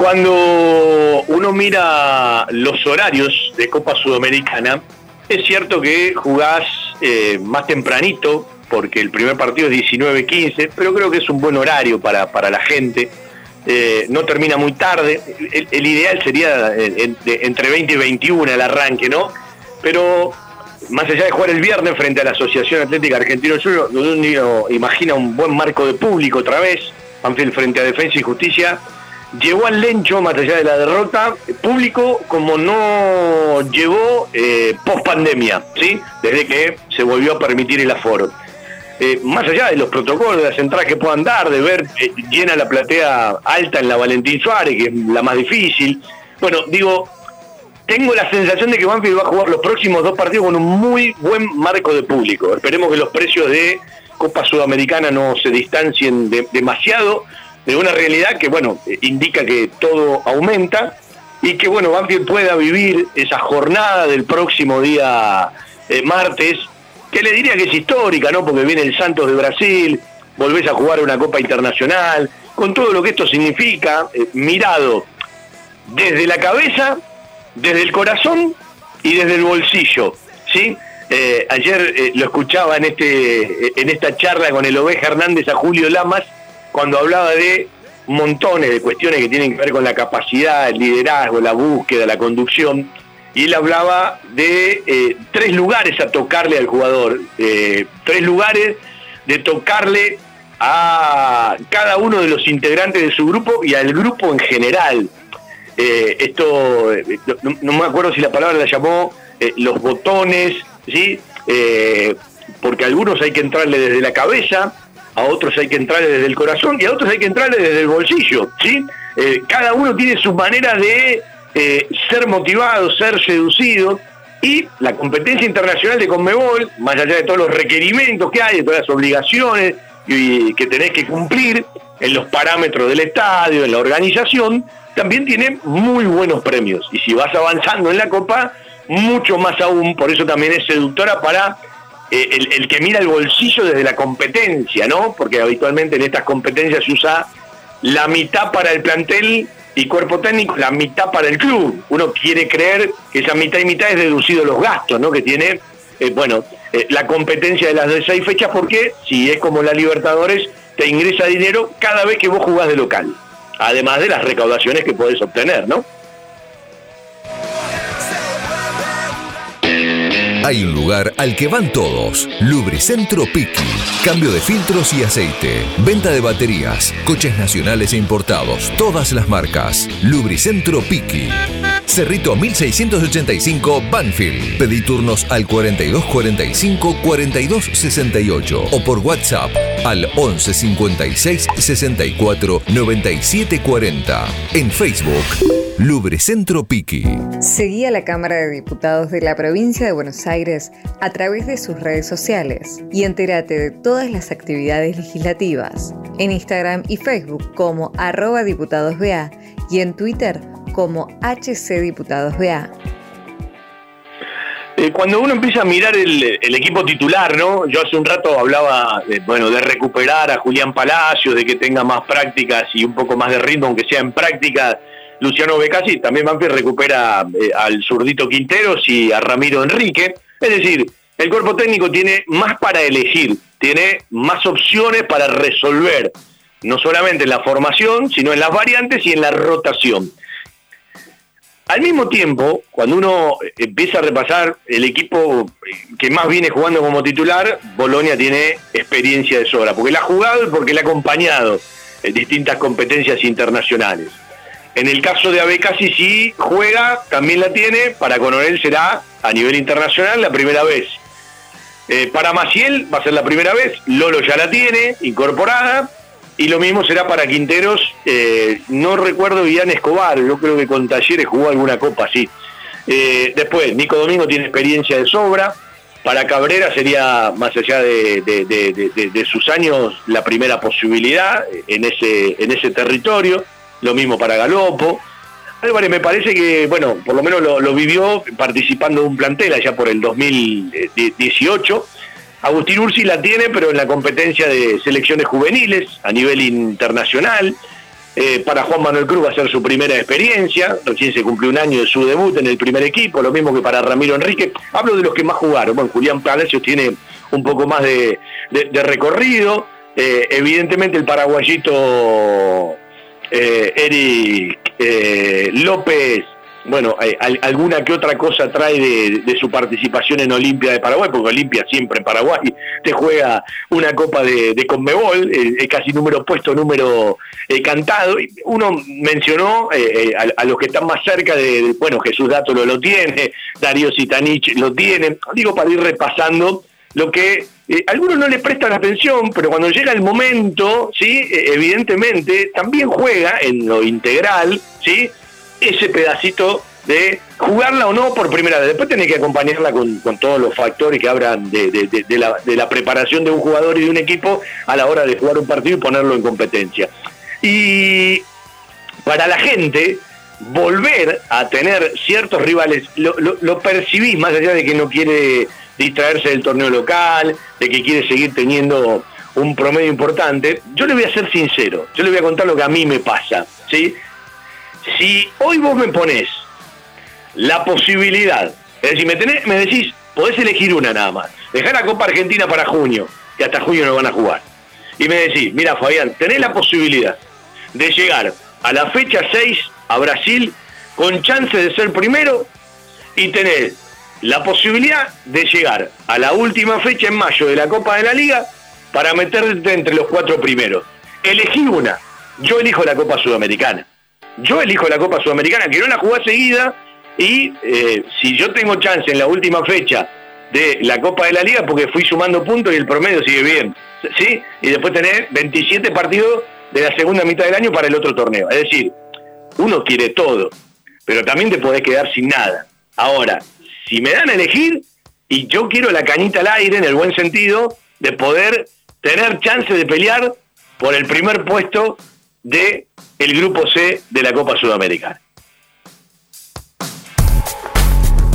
Cuando uno mira los horarios de Copa Sudamericana, es cierto que jugás eh, más tempranito, porque el primer partido es 19-15, pero creo que es un buen horario para, para la gente. Eh, no termina muy tarde. El, ideal sería eh, entre 20 y 21 el arranque, ¿no? Pero más allá de jugar el viernes frente a la Asociación Atlética Argentino Junior, uno imagina un buen marco de público otra vez, Banfield frente a Defensa y Justicia, llevó al Lencho, más allá de la derrota, público como no llevó eh, post pandemia, ¿sí? desde que se volvió a permitir el aforo. Eh, más allá de los protocolos, de las entradas que puedan dar, de ver eh, llena la platea alta en la Valentín Suárez, que es la más difícil. Bueno, digo, tengo la sensación de que Banfield va a jugar los próximos dos partidos con un muy buen marco de público. Esperemos que los precios de Copa Sudamericana no se distancien de- demasiado de una realidad que, bueno, eh, indica que todo aumenta y que, bueno, Banfield pueda vivir esa jornada del próximo día eh, martes, que le diría que es histórica, ¿no? Porque viene el Santos de Brasil, volvés a jugar una Copa Internacional, con todo lo que esto significa, eh, mirado desde la cabeza, desde el corazón y desde el bolsillo, ¿sí? Ayer lo escuchaba en, este, en esta charla con el Oveja Hernández a Julio Lamas, cuando hablaba de montones de cuestiones que tienen que ver con la capacidad, el liderazgo, la búsqueda, la conducción, y él hablaba de eh, tres lugares a tocarle al jugador, eh, tres lugares de tocarle a cada uno de los integrantes de su grupo y al grupo en general. Eh, esto, no, me acuerdo si la palabra la llamó los botones, ¿sí? Porque algunos hay que entrarle desde la cabeza, a otros hay que entrarle desde el corazón y a otros hay que entrarle desde el bolsillo, ¿sí? Eh, cada uno tiene su manera de eh, ser motivado, ser seducido y la competencia internacional de Conmebol, más allá de todos los requerimientos que hay, de todas las obligaciones y que tenés que cumplir en los parámetros del estadio, en la organización, también tiene muy buenos premios. Y si vas avanzando en la Copa, mucho más aún, por eso también es seductora para el, el que mira el bolsillo desde la competencia, ¿no? Porque habitualmente en estas competencias se usa la mitad para el plantel y cuerpo técnico, la mitad para el club. Uno quiere creer que esa mitad y mitad es deducido los gastos, ¿no? Que tiene, eh, bueno, eh, la competencia de las de seis fechas, porque si es como la Libertadores, te ingresa dinero cada vez que vos jugás de local. Además de las recaudaciones que podés obtener, ¿no? Hay un lugar al que van todos. Lubricentro Piqui. Cambio de filtros y aceite. Venta de baterías. Coches nacionales e importados. Todas las marcas. Lubricentro Piqui. Cerrito 1685 Banfield. Pedí turnos al 4245 4268 o por WhatsApp al 11 56 64 97 40. En Facebook, Lubricentro Piqui. Seguí a la Cámara de Diputados de la Provincia de Buenos Aires a través de sus redes sociales y entérate de todas las actividades legislativas en Instagram y Facebook como arroba diputadosBA y en Twitter como HCDiputadosBA. Eh, cuando uno empieza a mirar el, equipo titular, ¿no? Yo hace un rato hablaba, de, bueno, de recuperar a Julián Palacios, de que tenga más prácticas y un poco más de ritmo, aunque sea en práctica. Luciano Becasi, también Banfield recupera eh, al zurdito Quinteros y a Ramiro Enrique. Es decir, el cuerpo técnico tiene más para elegir, tiene más opciones para resolver, no solamente en la formación, sino en las variantes y en la rotación. Al mismo tiempo, cuando uno empieza a repasar el equipo que más viene jugando como titular, Bolonia tiene experiencia de sobra, porque la ha jugado y porque le ha acompañado en distintas competencias internacionales. En el caso de Abecasi, si juega, también la tiene, para Coronel será a nivel internacional la primera vez. Eh, para Maciel va a ser la primera vez, Lolo ya la tiene, incorporada, y lo mismo será para Quinteros, eh, no recuerdo Ian Escobar, yo creo que con Talleres jugó alguna copa, sí. Eh, después, Nico Domingo tiene experiencia de sobra, para Cabrera sería, más allá de, de- sus años, la primera posibilidad en ese, en ese territorio, lo mismo para Galopo. Álvarez me parece que, bueno, por lo menos lo vivió participando de un plantel allá por el 2018. Agustín Ursi la tiene, pero en la competencia de selecciones juveniles a nivel internacional. Eh, para Juan Manuel Cruz va a ser su primera experiencia, recién se cumplió un año de su debut en el primer equipo, lo mismo que para Ramiro Enrique. Hablo de los que más jugaron. Bueno, Julián Palacios tiene un poco más de, recorrido. Eh, evidentemente el paraguayito eh, Eric López bueno, eh, al- alguna que otra cosa trae de, su participación en Olimpia de Paraguay, porque Olimpia siempre en Paraguay te juega una copa de, Conmebol, eh, eh, casi número puesto, número eh, cantado. Uno mencionó eh, a, los que están más cerca de, bueno, Jesús Dato lo, tiene, Darío Sitanich lo tiene, digo para ir repasando lo que eh, algunos no le prestan atención, pero cuando llega el momento, ¿sí? Evidentemente también juega en lo integral, ¿sí? Ese pedacito de jugarla o no por primera vez. Después tenés que acompañarla con, todos los factores que hablan de, la, de la preparación de un jugador y de un equipo a la hora de jugar un partido y ponerlo en competencia. Y para la gente, volver a tener ciertos rivales, lo, lo- lo percibís más allá de que no quiere distraerse del torneo local, de que quiere seguir teniendo un promedio importante. Yo le voy a ser sincero, yo le voy a contar lo que a mí me pasa, ¿sí? Si hoy vos me ponés la posibilidad, es decir, me, decís, podés elegir una nada más, dejar la Copa Argentina para junio, que hasta junio no van a jugar, y me decís, mira Fabián, tenés la posibilidad de llegar a la fecha 6 a Brasil con chance de ser primero y tener la posibilidad de llegar a la última fecha en mayo de la Copa de la Liga para meterte entre los cuatro primeros. Elegí una. Yo elijo la Copa Sudamericana. Yo elijo la Copa Sudamericana, que no la jugá seguida, y eh, si yo tengo chance en la última fecha de la Copa de la Liga, porque fui sumando puntos y el promedio sigue bien, ¿sí? Y después tener 27 partidos de la segunda mitad del año para el otro torneo. Es decir, uno quiere todo, pero también te podés quedar sin nada. Ahora, si me dan a elegir, y yo quiero la cañita al aire, en el buen sentido, de poder tener chance de pelear por el primer puesto de el grupo C de la Copa Sudamericana.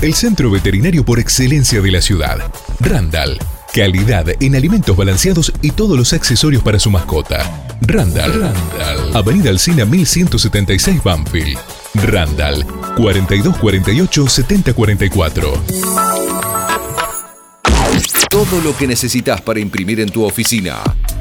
El centro veterinario por excelencia de la ciudad. Randall. Calidad en alimentos balanceados y todos los accesorios para su mascota. Randall. Randall. Avenida Alcina 1176 Banfield. Randall. 4248 7044. Todo lo que necesitas para imprimir en tu oficina.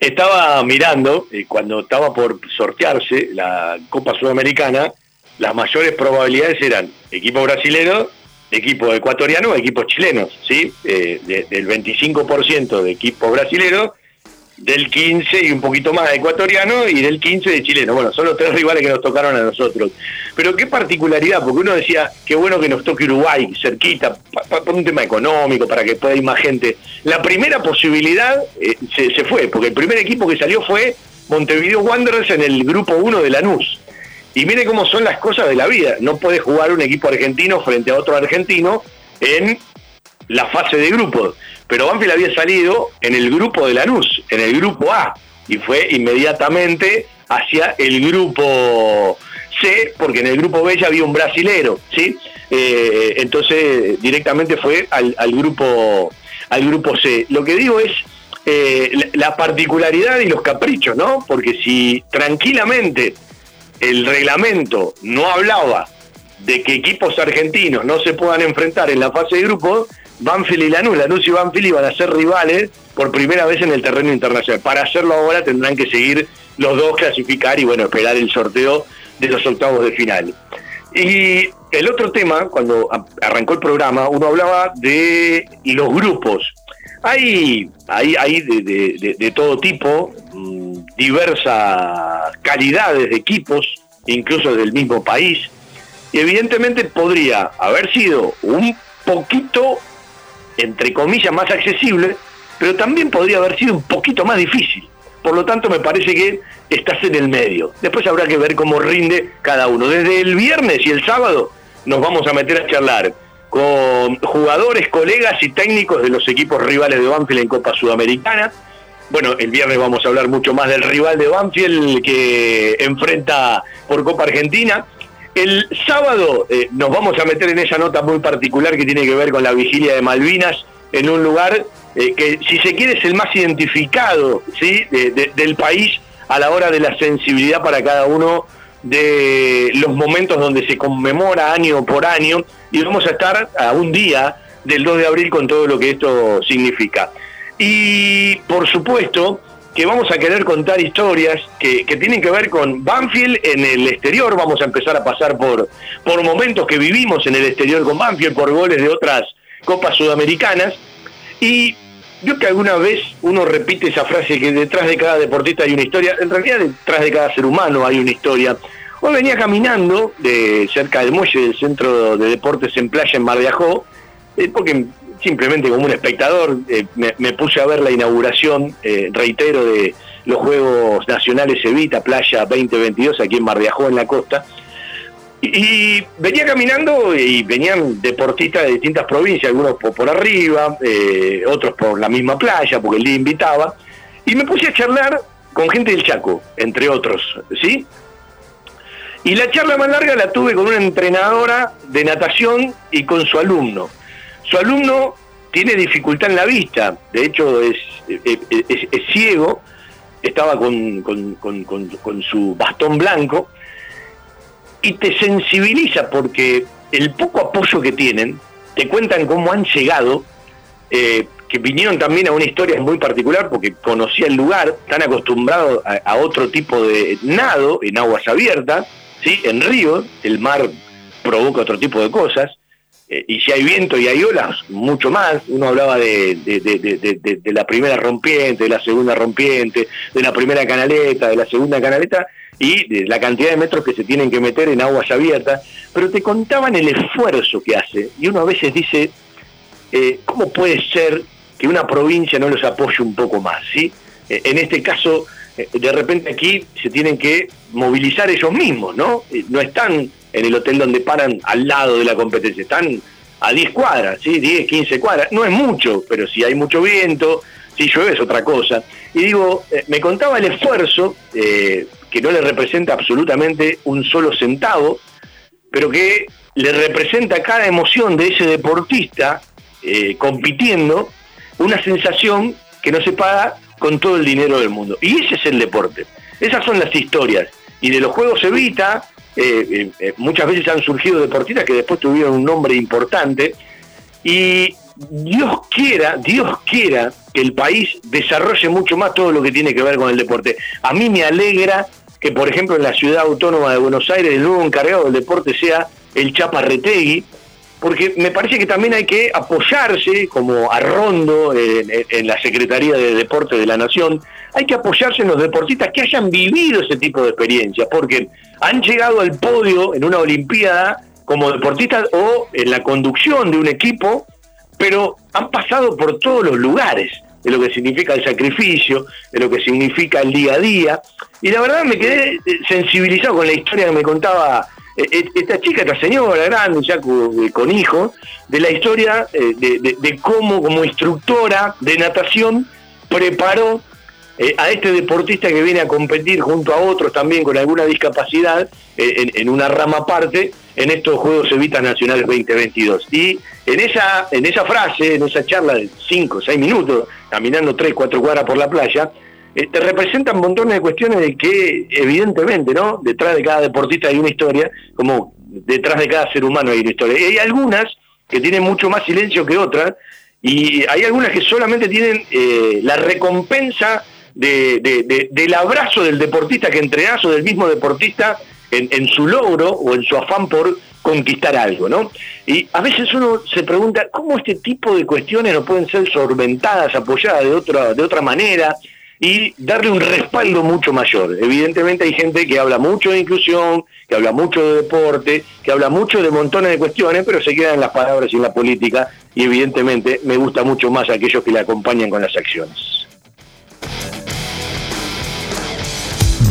Estaba mirando, cuando estaba por sortearse la Copa Sudamericana, las mayores probabilidades eran equipo brasilero, equipo ecuatoriano, equipos chilenos, ¿sí? Eh, de- del 25% de equipo brasilero, del 15 y un poquito más de ecuatoriano y del 15 de chileno. Bueno, son los tres rivales que nos tocaron a nosotros. Pero qué particularidad, porque uno decía, qué bueno que nos toque Uruguay, cerquita, por un tema económico, para que pueda ir más gente. La primera posibilidad eh, se, se fue, porque el primer equipo que salió fue Montevideo Wanderers en el grupo 1 de Lanús. Y mire cómo son las cosas de la vida. No puede jugar un equipo argentino frente a otro argentino en la fase de grupos. Pero Banfield había salido en el grupo de Lanús, en el grupo A, y fue inmediatamente hacia el grupo C, porque en el grupo B ya había un brasilero, ¿sí? Eh, entonces directamente fue al, al grupo al grupo C. Lo que digo es eh, la, la particularidad y los caprichos, ¿no? Porque si tranquilamente el reglamento no hablaba de que equipos argentinos no se puedan enfrentar en la fase de grupos, Banfield y Lanús, Lanús y Banfield iban a ser rivales por primera vez en el terreno internacional. Para hacerlo ahora tendrán que seguir los dos clasificar y bueno, esperar el sorteo de los octavos de final. Y el otro tema, cuando arrancó el programa, uno hablaba de los grupos. Hay, hay, hay de- de todo tipo, mm, diversas calidades de equipos, incluso del mismo país, y evidentemente podría haber sido un poquito, entre comillas, más accesible, pero también podría haber sido un poquito más difícil. Por lo tanto, me parece que estás en el medio. Después habrá que ver cómo rinde cada uno. Desde el viernes y el sábado nos vamos a meter a charlar con jugadores, colegas y técnicos de los equipos rivales de Banfield en Copa Sudamericana. Bueno, el viernes vamos a hablar mucho más del rival de Banfield que enfrenta por Copa Argentina. El sábado eh, nos vamos a meter en esa nota muy particular que tiene que ver con la vigilia de Malvinas en un lugar eh, que, si se quiere, es el más identificado ¿sí? de- de- del país a la hora de la sensibilidad para cada uno de los momentos donde se conmemora año por año y vamos a estar a un día del 2 de abril con todo lo que esto significa. Y por supuesto que vamos a querer contar historias que, tienen que ver con Banfield en el exterior, vamos a empezar a pasar por, por momentos que vivimos en el exterior con Banfield, por goles de otras copas sudamericanas. Y yo que alguna vez uno repite esa frase que detrás de cada deportista hay una historia, en realidad detrás de cada ser humano hay una historia. Hoy venía caminando de cerca del muelle del Centro de Deportes en Playa en Mar de Ajó, eh, porque simplemente como un espectador eh, me, puse a ver la inauguración, eh, reitero, de los Juegos Nacionales Evita Playa 2022 aquí en Mar de Ajó, en la costa. Y, venía caminando y venían deportistas de distintas provincias, algunos por, por arriba, eh, otros por la misma playa, porque el día invitaba. Y me puse a charlar con gente del Chaco, entre otros, ¿sí? Y la charla más larga la tuve con una entrenadora de natación y con su alumno. Su alumno tiene dificultad en la vista, de hecho es, ciego, estaba con su bastón blanco, y te sensibiliza porque el poco apoyo que tienen, te cuentan cómo han llegado, eh, que vinieron también a una historia muy particular porque conocía el lugar, están acostumbrados a, a otro tipo de nado en aguas abiertas, ¿sí? en ríos, el mar provoca otro tipo de cosas, eh, y si hay viento y hay olas, mucho más. Uno hablaba de, de- de- la primera rompiente, de la segunda rompiente, de la primera canaleta, de la segunda canaleta, y de la cantidad de metros que se tienen que meter en aguas abiertas, pero te contaban el esfuerzo que hace, y uno a veces dice, eh, ¿cómo puede ser que una provincia no los apoye un poco más? ¿sí? Eh, en este caso, de repente aquí se tienen que movilizar ellos mismos, ¿no? No están en el hotel donde paran al lado de la competencia, están a 10 cuadras, ¿sí? 10, 15 cuadras, no es mucho, pero si hay mucho viento, si llueve es otra cosa. Y digo, eh, me contaba el esfuerzo, eh, que no le representa absolutamente un solo centavo, pero que le representa cada emoción de ese deportista eh, compitiendo una sensación que no se paga con todo el dinero del mundo. Y ese es el deporte. Esas son las historias. Y de los Juegos Evita, eh, eh, eh, muchas veces han surgido deportistas que después tuvieron un nombre importante. Y Dios quiera, Dios quiera que el país desarrolle mucho más todo lo que tiene que ver con el deporte. A mí me alegra que, por ejemplo, en la ciudad autónoma de Buenos Aires, el nuevo encargado del deporte sea el Chapa Retegui, porque me parece que también hay que apoyarse, como a Rondo en, la Secretaría de Deporte de la Nación, hay que apoyarse en los deportistas que hayan vivido ese tipo de experiencias, porque han llegado al podio en una Olimpiada como deportistas o en la conducción de un equipo, pero han pasado por todos los lugares de lo que significa el sacrificio, de lo que significa el día a día. Y la verdad me quedé eh, sensibilizado con la historia que me contaba esta chica, esta señora grande, ya con, eh, con hijos, de la historia eh, de, cómo como instructora de natación preparó eh, a este deportista que viene a competir junto a otros también con alguna discapacidad eh, en, en una rama aparte en estos Juegos Evitas Nacionales 2022. Y en esa, en esa frase, en esa charla de 5 o 6 minutos, caminando 3, 4 cuadras por la playa, eh, te representan montones de cuestiones de que evidentemente, ¿no? Detrás de cada deportista hay una historia, como detrás de cada ser humano hay una historia. Y hay algunas que tienen mucho más silencio que otras, y hay algunas que solamente tienen eh, la recompensa de- de- de- del abrazo del deportista que entrenás o del mismo deportista en, en su logro o en su afán por conquistar algo, ¿no? Y a veces uno se pregunta cómo este tipo de cuestiones no pueden ser solventadas, apoyadas de otra, de otra manera y darle un respaldo mucho mayor. Evidentemente hay gente que habla mucho de inclusión, que habla mucho de deporte, que habla mucho de montones de cuestiones, pero se quedan en las palabras y en la política y evidentemente me gusta mucho más aquellos que le acompañan con las acciones.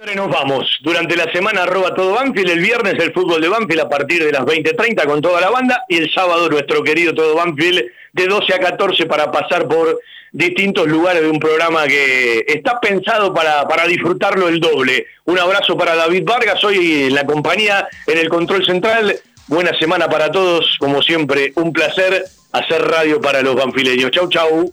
Señores, nos vamos. Durante la semana arroba todo Banfield, el viernes el fútbol de Banfield a partir de las 20.30 con toda la banda y el sábado nuestro querido todo Banfield de 12 a 14 para pasar por distintos lugares de un programa que está pensado para, para disfrutarlo el doble. Un abrazo para David Vargas, hoy en la compañía en el control central. Buena semana para todos, como siempre, un placer hacer radio para los banfileños. Chau, chau.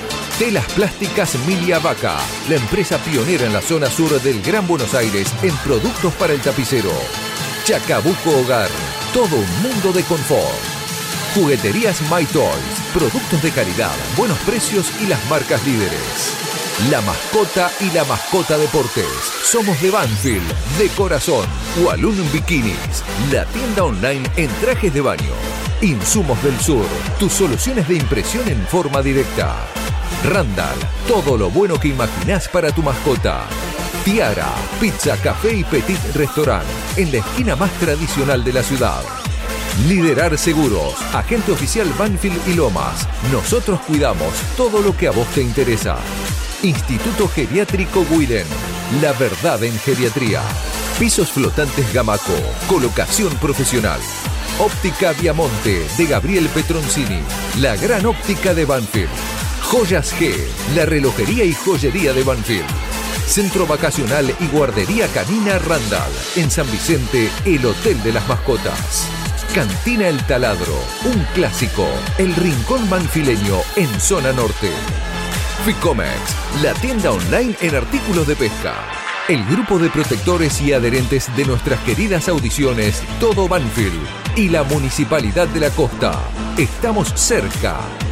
Telas Plásticas Milia Vaca, la empresa pionera en la zona sur del Gran Buenos Aires en productos para el tapicero. Chacabuco Hogar, todo un mundo de confort. Jugueterías My Toys, productos de calidad, buenos precios y las marcas líderes. La mascota y la mascota deportes. Somos de Banfield, de corazón. Walloon Bikinis, la tienda online en trajes de baño. Insumos del Sur, tus soluciones de impresión en forma directa. Randall, todo lo bueno que imaginás para tu mascota. Tiara, pizza, café y petit restaurant, en la esquina más tradicional de la ciudad. Liderar Seguros, agente oficial Banfield y Lomas. Nosotros cuidamos todo lo que a vos te interesa. Instituto Geriátrico Guiden, la verdad en geriatría. Pisos flotantes Gamaco, colocación profesional. Óptica Viamonte de Gabriel Petroncini, la gran óptica de Banfield. Joyas G, la relojería y joyería de Banfield. Centro Vacacional y Guardería Canina Randall. En San Vicente, el Hotel de las Mascotas. Cantina El Taladro, un clásico. El Rincón Banfileño en Zona Norte. Ficomex, la tienda online en artículos de pesca. El grupo de protectores y adherentes de nuestras queridas audiciones Todo Banfield y la Municipalidad de la Costa. Estamos cerca.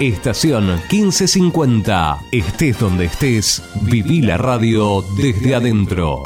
Estación 1550. Estés donde estés, viví la radio desde adentro.